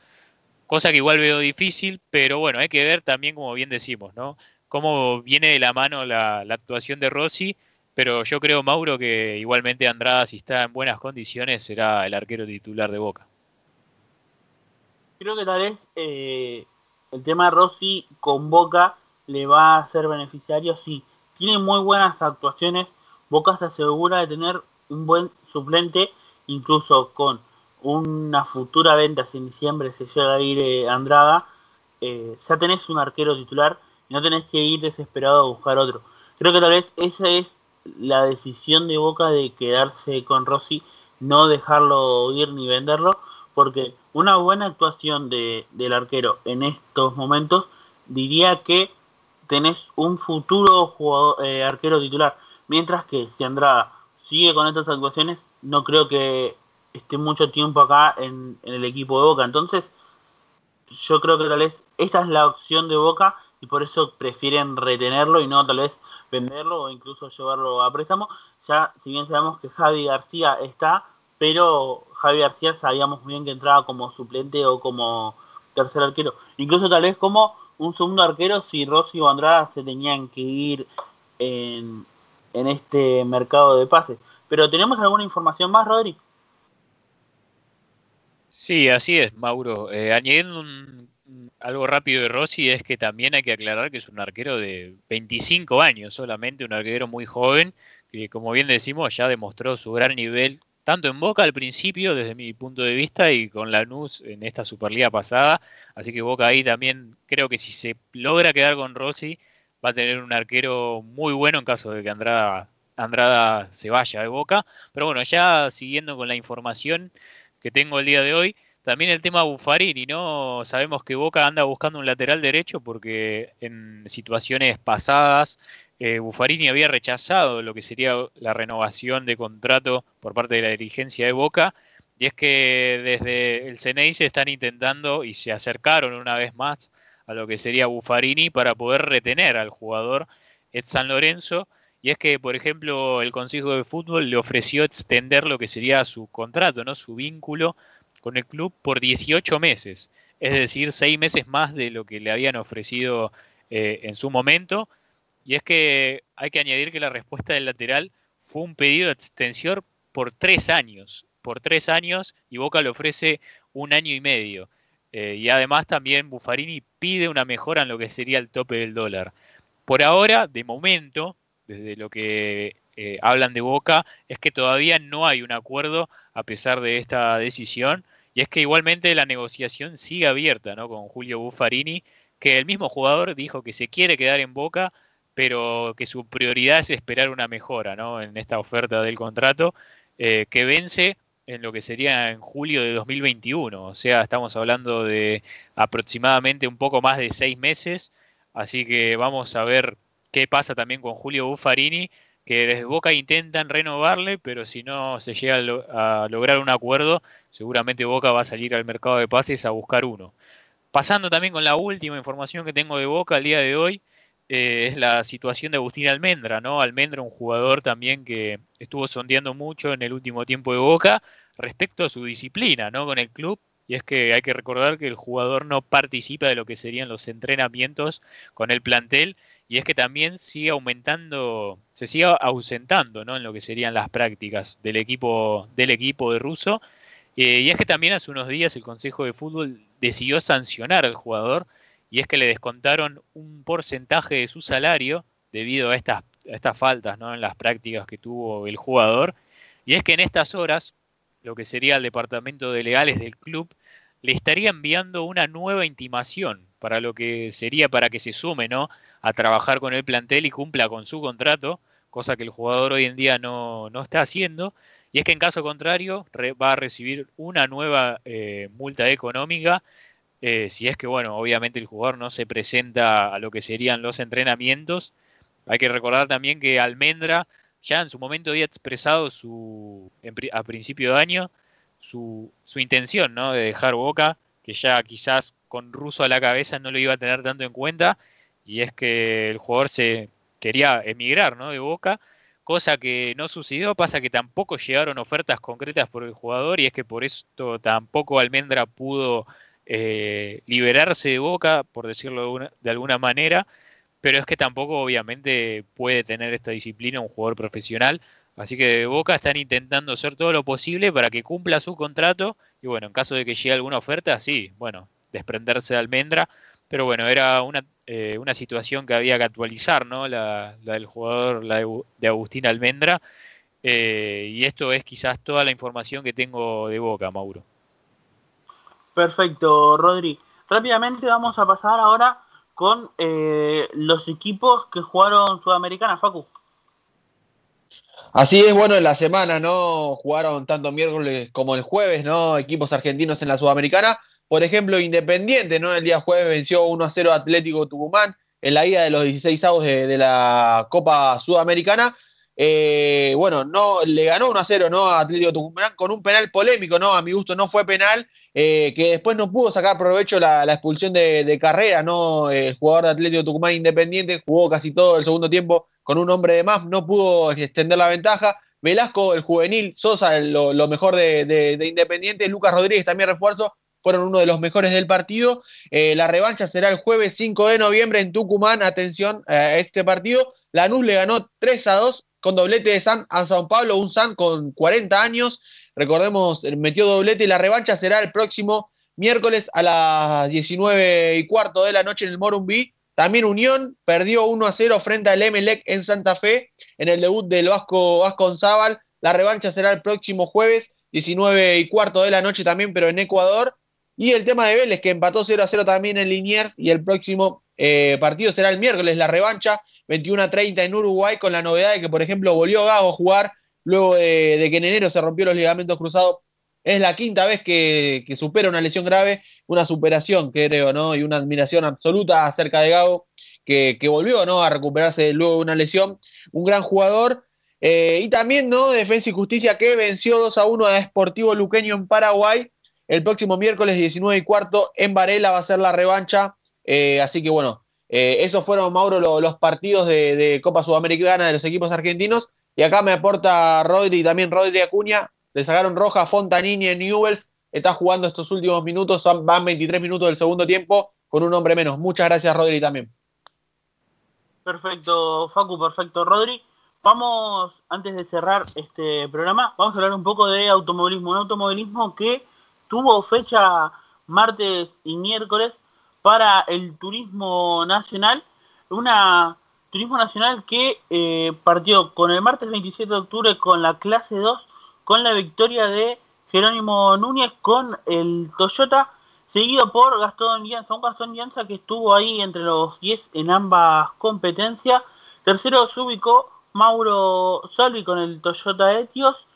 Cosa que igual veo difícil, pero bueno, hay que ver también, como bien decimos, ¿no? Cómo viene de la mano la, actuación de Rossi, pero yo creo, Mauro, que igualmente Andrada, si está en buenas condiciones, será el arquero titular de Boca. Creo que tal vez eh, el tema de Rossi con Boca le va a ser beneficiario si tiene muy buenas actuaciones. Boca se asegura de tener un buen suplente incluso con una futura venta si en diciembre se llega a ir eh, Andrada, eh, ya tenés un arquero titular y no tenés que ir desesperado a buscar otro. Creo que tal vez esa es la decisión de Boca de quedarse con Rossi, no dejarlo ir ni venderlo, porque una buena actuación de, del arquero en estos momentos diría que tenés un futuro jugador, eh, arquero titular. Mientras que si Andrada sigue con estas actuaciones, no creo que esté mucho tiempo acá en, el equipo de Boca. Entonces, yo creo que tal vez esta es la opción de Boca y por eso prefieren retenerlo y no tal vez venderlo o incluso llevarlo a préstamo. Ya, si bien sabemos que Javi García está, pero Javi García sabíamos bien que entraba como suplente o como tercer arquero. Incluso tal vez como un segundo arquero si Rossi o Andrada se tenían que ir en, en este mercado de pases. Pero ¿tenemos alguna información más, Rodri? Sí, así es, Mauro. Eh, añadiendo algo rápido de Rossi es que también hay que aclarar que es un arquero de 25 años solamente, un arquero muy joven, que como bien decimos ya demostró su gran nivel tanto en Boca al principio, desde mi punto de vista, y con Lanús en esta Superliga pasada. Así que Boca ahí también creo que si se logra quedar con Rossi, va a tener un arquero muy bueno en caso de que Andrada, Andrada se vaya de Boca. Pero bueno, ya siguiendo con la información que tengo el día de hoy, también el tema Buffarini, ¿no? Sabemos que Boca anda buscando un lateral derecho porque en situaciones pasadas eh, Buffarini había rechazado lo que sería la renovación de contrato por parte de la dirigencia de Boca, y es que desde el CNI se están intentando y se acercaron una vez más a lo que sería Buffarini para poder retener al jugador Ed San Lorenzo. Y es que, por ejemplo, el Consejo de Fútbol le ofreció extender lo que sería su contrato, ¿no? su vínculo con el club por 18 meses, es decir, 6 meses más de lo que le habían ofrecido eh, en su momento. Y es que hay que añadir que la respuesta del lateral fue un pedido de extensión por tres años. Por tres años y Boca le ofrece un año y medio. Eh, y además también Buffarini pide una mejora en lo que sería el tope del dólar. Por ahora, de momento, desde lo que eh, hablan de Boca, es que todavía no hay un acuerdo a pesar de esta decisión. Y es que igualmente la negociación sigue abierta ¿no? con Julio Buffarini, que el mismo jugador dijo que se quiere quedar en Boca, pero que su prioridad es esperar una mejora ¿no? en esta oferta del contrato eh, que vence en lo que sería en julio de 2021. O sea, estamos hablando de aproximadamente un poco más de seis meses. Así que vamos a ver qué pasa también con Julio Buffarini, que desde Boca intentan renovarle, pero si no se llega a, a lograr un acuerdo, seguramente Boca va a salir al mercado de pases a buscar uno. Pasando también con la última información que tengo de Boca al día de hoy, eh, es la situación de Agustín Almendra, ¿no? Almendra, un jugador también que estuvo sondeando mucho en el último tiempo de Boca respecto a su disciplina, ¿no? Con el club. Y es que hay que recordar que el jugador no participa de lo que serían los entrenamientos con el plantel. Y es que también sigue aumentando, se sigue ausentando, ¿no? En lo que serían las prácticas del equipo, del equipo de Russo. Eh, y es que también hace unos días el Consejo de Fútbol decidió sancionar al jugador y es que le descontaron un porcentaje de su salario debido a estas, estas faltas ¿no? en las prácticas que tuvo el jugador. Y es que en estas horas, lo que sería el departamento de legales del club, le estaría enviando una nueva intimación para lo que sería para que se sume ¿no? a trabajar con el plantel y cumpla con su contrato, cosa que el jugador hoy en día no, está haciendo. Y es que en caso contrario va a recibir una nueva eh, multa económica eh, si es que, bueno, obviamente el jugador no se presenta a lo que serían los entrenamientos. Hay que recordar también que Almendra ya en su momento había expresado su, a principio de año su, su intención ¿no? de dejar Boca, que ya quizás con Russo a la cabeza no lo iba a tener tanto en cuenta, y es que el jugador se quería emigrar ¿no? de Boca, cosa que no sucedió, pasa que tampoco llegaron ofertas concretas por el jugador, y es que por esto tampoco Almendra pudo eh, liberarse de Boca, por decirlo de, alguna manera, pero es que tampoco obviamente puede tener esta disciplina un jugador profesional. Así que de Boca están intentando hacer todo lo posible para que cumpla su contrato y bueno, en caso de que llegue alguna oferta, sí, bueno, desprenderse de Almendra, pero bueno, era una, eh, una situación que había que actualizar, ¿no? La, del jugador, la de, Agustín Almendra, eh, y esto es quizás toda la información que tengo de Boca, Mauro. Perfecto, Rodri. Rápidamente vamos a pasar ahora con eh, los equipos que jugaron Sudamericana, Facu. Así es, bueno, en la semana, ¿no? Jugaron tanto miércoles como el jueves, ¿no? Equipos argentinos en la Sudamericana. Por ejemplo, Independiente, ¿no? El día jueves venció 1 a 0 Atlético Tucumán en la ida de los 16 avos de, la Copa Sudamericana. Eh, bueno, no le ganó 1 a 0 ¿no? a Atlético Tucumán con un penal polémico, ¿no? A mi gusto no fue penal, eh, que después no pudo sacar provecho la, expulsión de, carrera, ¿no? El jugador de Atlético Tucumán Independiente jugó casi todo el segundo tiempo con un hombre de más, no pudo extender la ventaja. Velasco, el juvenil, Sosa, lo, mejor de, Independiente, Lucas Rodríguez también refuerzo, fueron uno de los mejores del partido. Eh, la revancha será el jueves 5 de noviembre en Tucumán. Atención a este partido. Lanús le ganó 3 a 2 con doblete de San a San Pablo, un San con 40 años. Recordemos, metió doblete y la revancha será el próximo miércoles a las 19 y cuarto de la noche en el Morumbí. También Unión perdió 1 a 0 frente al Emelec en Santa Fe en el debut del Vasco Vasconzábal. La revancha será el próximo jueves, 19 y cuarto de la noche también, pero en Ecuador. Y el tema de Vélez, que empató 0 a 0 también en Liniers, y el próximo eh, partido será el miércoles, la revancha, 21 a 30 en Uruguay, con la novedad de que, por ejemplo, volvió Gago a jugar luego de, que en enero se rompió los ligamentos cruzados. Es la quinta vez que, supera una lesión grave una superación, creo, ¿no? Y una admiración absoluta acerca de Gago, que, volvió, ¿no? A recuperarse luego de una lesión. Un gran jugador. Eh, y también, ¿no? Defensa y Justicia que venció 2 a 1 a Sportivo Luqueño en Paraguay. El próximo miércoles 19 y cuarto en Varela va a ser la revancha. Eh, así que bueno, eh, esos fueron, Mauro, los partidos de, Copa Sudamericana de los equipos argentinos. Y acá me aporta Rodri y también Rodri Acuña. Le sacaron roja Fontanini en Newells está jugando estos últimos minutos, van 23 minutos del segundo tiempo con un hombre menos. Muchas gracias, Rodri, también. Perfecto, Facu, perfecto, Rodri. Vamos, antes de cerrar este programa, vamos a hablar un poco de automovilismo. Un automovilismo que tuvo fecha martes y miércoles para el turismo nacional. Una turismo nacional que eh, partió con el martes 27 de octubre con la clase 2, con la victoria de Jerónimo Núñez con el Toyota, seguido por Gastón Dianza, un Gastón Dianza que estuvo ahí entre los 10 en ambas competencias. Tercero se ubicó Mauro Solvi con el Toyota Etios.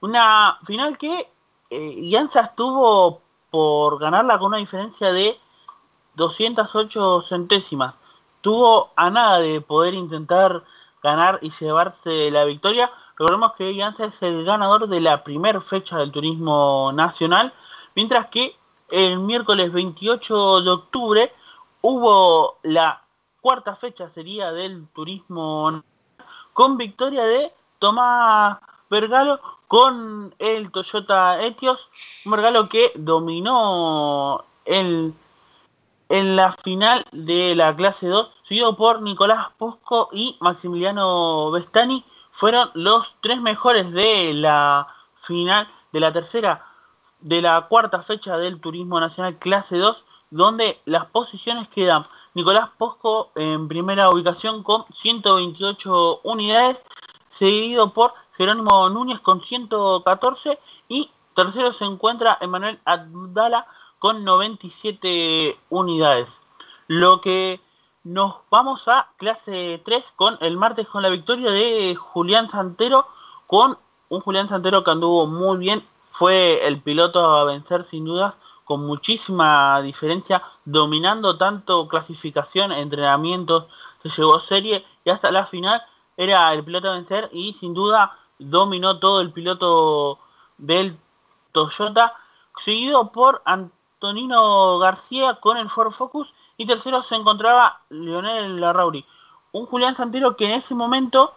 Una final que eh, estuvo por ganarla con una diferencia de 208 centésimas. Tuvo a nada de poder intentar ganar y llevarse la victoria, Recordemos que Janssen es el ganador de la primera fecha del turismo nacional, mientras que el miércoles 28 de octubre hubo la cuarta fecha, sería del turismo con victoria de Tomás Vergalo con el Toyota Etios, un Vergalo que dominó el, en la final de la clase 2, seguido por Nicolás Posco y Maximiliano Vestani, fueron los tres mejores de la final, de la tercera, de la cuarta fecha del Turismo Nacional Clase 2, donde las posiciones quedan Nicolás Posco en primera ubicación con 128 unidades, seguido por Jerónimo Núñez con 114 y tercero se encuentra Emanuel Abdala con 97 unidades. Lo que nos vamos a clase 3 con el martes con la victoria de Julián Santero, con un Julián Santero que anduvo muy bien, fue el piloto a vencer sin duda, con muchísima diferencia, dominando tanto clasificación, entrenamientos, se llevó serie y hasta la final era el piloto a vencer y sin duda dominó todo el piloto del Toyota, seguido por Antonino García con el Ford Focus y tercero se encontraba Leonel Larrauri. Un Julián Santero que en ese momento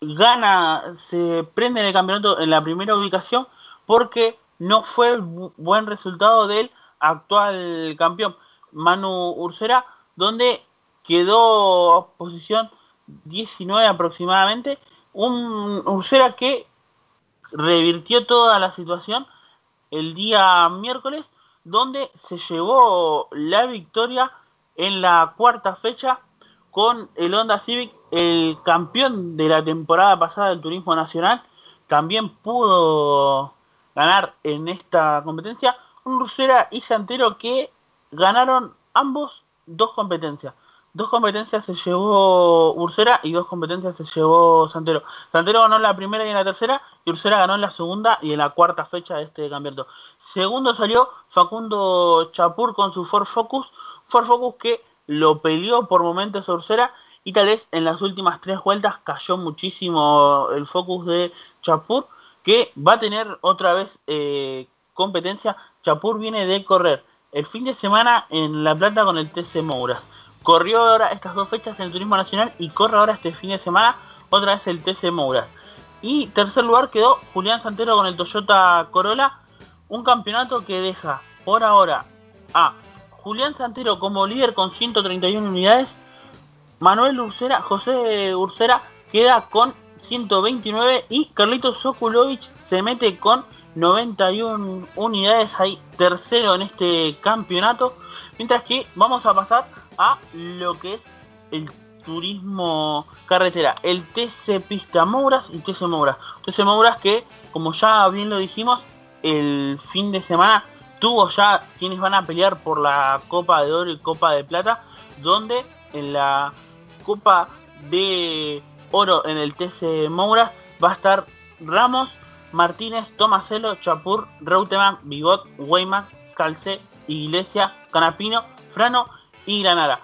gana, se prende en el campeonato en la primera ubicación porque no fue el buen resultado del actual campeón Manu Ursera, donde quedó posición 19 aproximadamente. Un Ursera que revirtió toda la situación el día miércoles donde se llevó la victoria en la cuarta fecha con el Honda Civic, el campeón de la temporada pasada del Turismo Nacional, también pudo ganar en esta competencia. Rusera y Santero que ganaron ambos dos competencias. Dos competencias se llevó Ursera y dos competencias se llevó Santero. Santero ganó en la primera y en la tercera y Ursera ganó en la segunda y en la cuarta fecha de este campeonato. Segundo salió Facundo Chapur con su Ford Focus. Ford Focus que lo peleó por momentos Ursera y tal vez en las últimas tres vueltas cayó muchísimo el focus de Chapur, que va a tener otra vez eh, competencia. Chapur viene de correr el fin de semana en La Plata con el TC Mouras. Corrió ahora estas dos fechas en Turismo Nacional y corre ahora este fin de semana otra vez el TC Mouras. Y tercer lugar quedó Julián Santero con el Toyota Corolla, un campeonato que deja por ahora a Julián Santero como líder con 131 unidades, Manuel Ursera, José Ursera queda con 129 y Carlitos Sokulovic se mete con 91 unidades ahí tercero en este campeonato mientras que vamos a pasar a lo que es el turismo carretera el TC Pista Mouras y TC Mouras. TC Mouras que como ya bien lo dijimos el fin de semana tuvo ya quienes van a pelear por la Copa de Oro y Copa de Plata donde en la Copa de Oro en el TC Mouras va a estar Ramos, Martínez, Tomaselo, Chapur, Reutemann, Bigot, Weyman, Scalce, Iglesia, Canapino, Frano y Granada.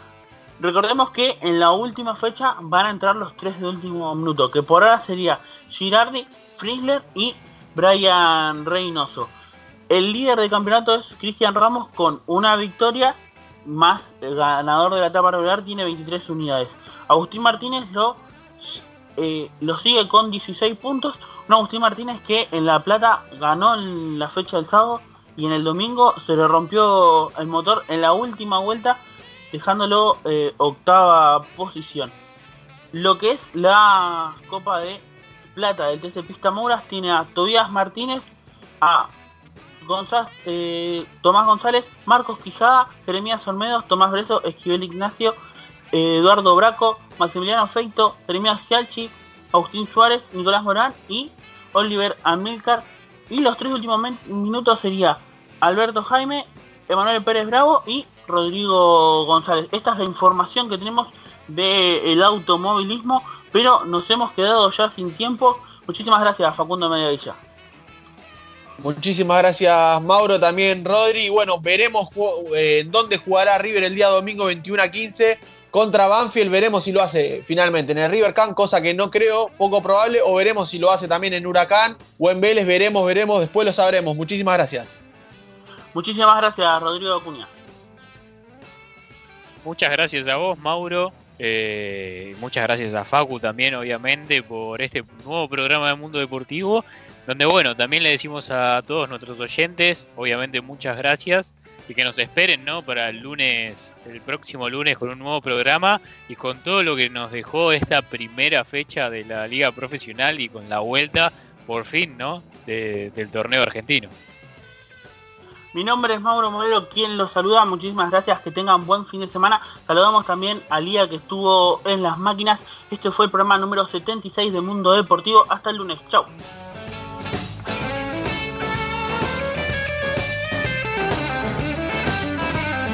Recordemos que en la última fecha van a entrar los tres de último minuto, que por ahora sería Girardi, Frizzler y Brian Reynoso. El líder del campeonato es Cristian Ramos con una victoria más el ganador de la etapa regular tiene 23 unidades. Agustín Martínez lo, eh, lo sigue con 16 puntos. Un Agustín Martínez que en La Plata ganó en la fecha del sábado y en el domingo se le rompió el motor en la última vuelta, dejándolo eh, octava posición. Lo que es la Copa de Plata del TC Pista Mouras tiene a Tobías Martínez, a González, eh, Tomás González, Marcos Quijada, Jeremías Olmedo, Tomás Breso, Esquivel Ignacio, Eduardo Braco, Maximiliano Feito, Jeremías Cialchi, Agustín Suárez, Nicolás Morán y Oliver Amilcar. Y los tres últimos minutos sería Alberto Jaime, Emanuel Pérez Bravo y Rodrigo González. Esta es la información que tenemos del automovilismo, pero nos hemos quedado ya sin tiempo. Muchísimas gracias Facundo Mediavilla. Muchísimas gracias Mauro, también Rodri. Bueno, veremos eh, dónde jugará River el día domingo 21 a 15 contra Banfield. Veremos si lo hace finalmente en el River Can, cosa que no creo, poco probable, o veremos si lo hace también en Huracán o en Vélez. Veremos, veremos, después lo sabremos. Muchísimas gracias. Muchísimas gracias, Rodrigo Acuña. Muchas gracias a vos, Mauro. Eh, muchas gracias a Facu también, obviamente, por este nuevo programa de Mundo Deportivo donde bueno, también le decimos a todos nuestros oyentes, obviamente muchas gracias y que nos esperen, ¿no? Para el lunes, el próximo lunes con un nuevo programa y con todo lo que nos dejó esta primera fecha de la liga profesional y con la vuelta, por fin, ¿no? del torneo argentino. Mi nombre es Mauro Modelo, quien los saluda. Muchísimas gracias, que tengan buen fin de semana. Saludamos también a Lía que estuvo en las máquinas. Este fue el programa número 76 de Mundo Deportivo. Hasta el lunes. Chao.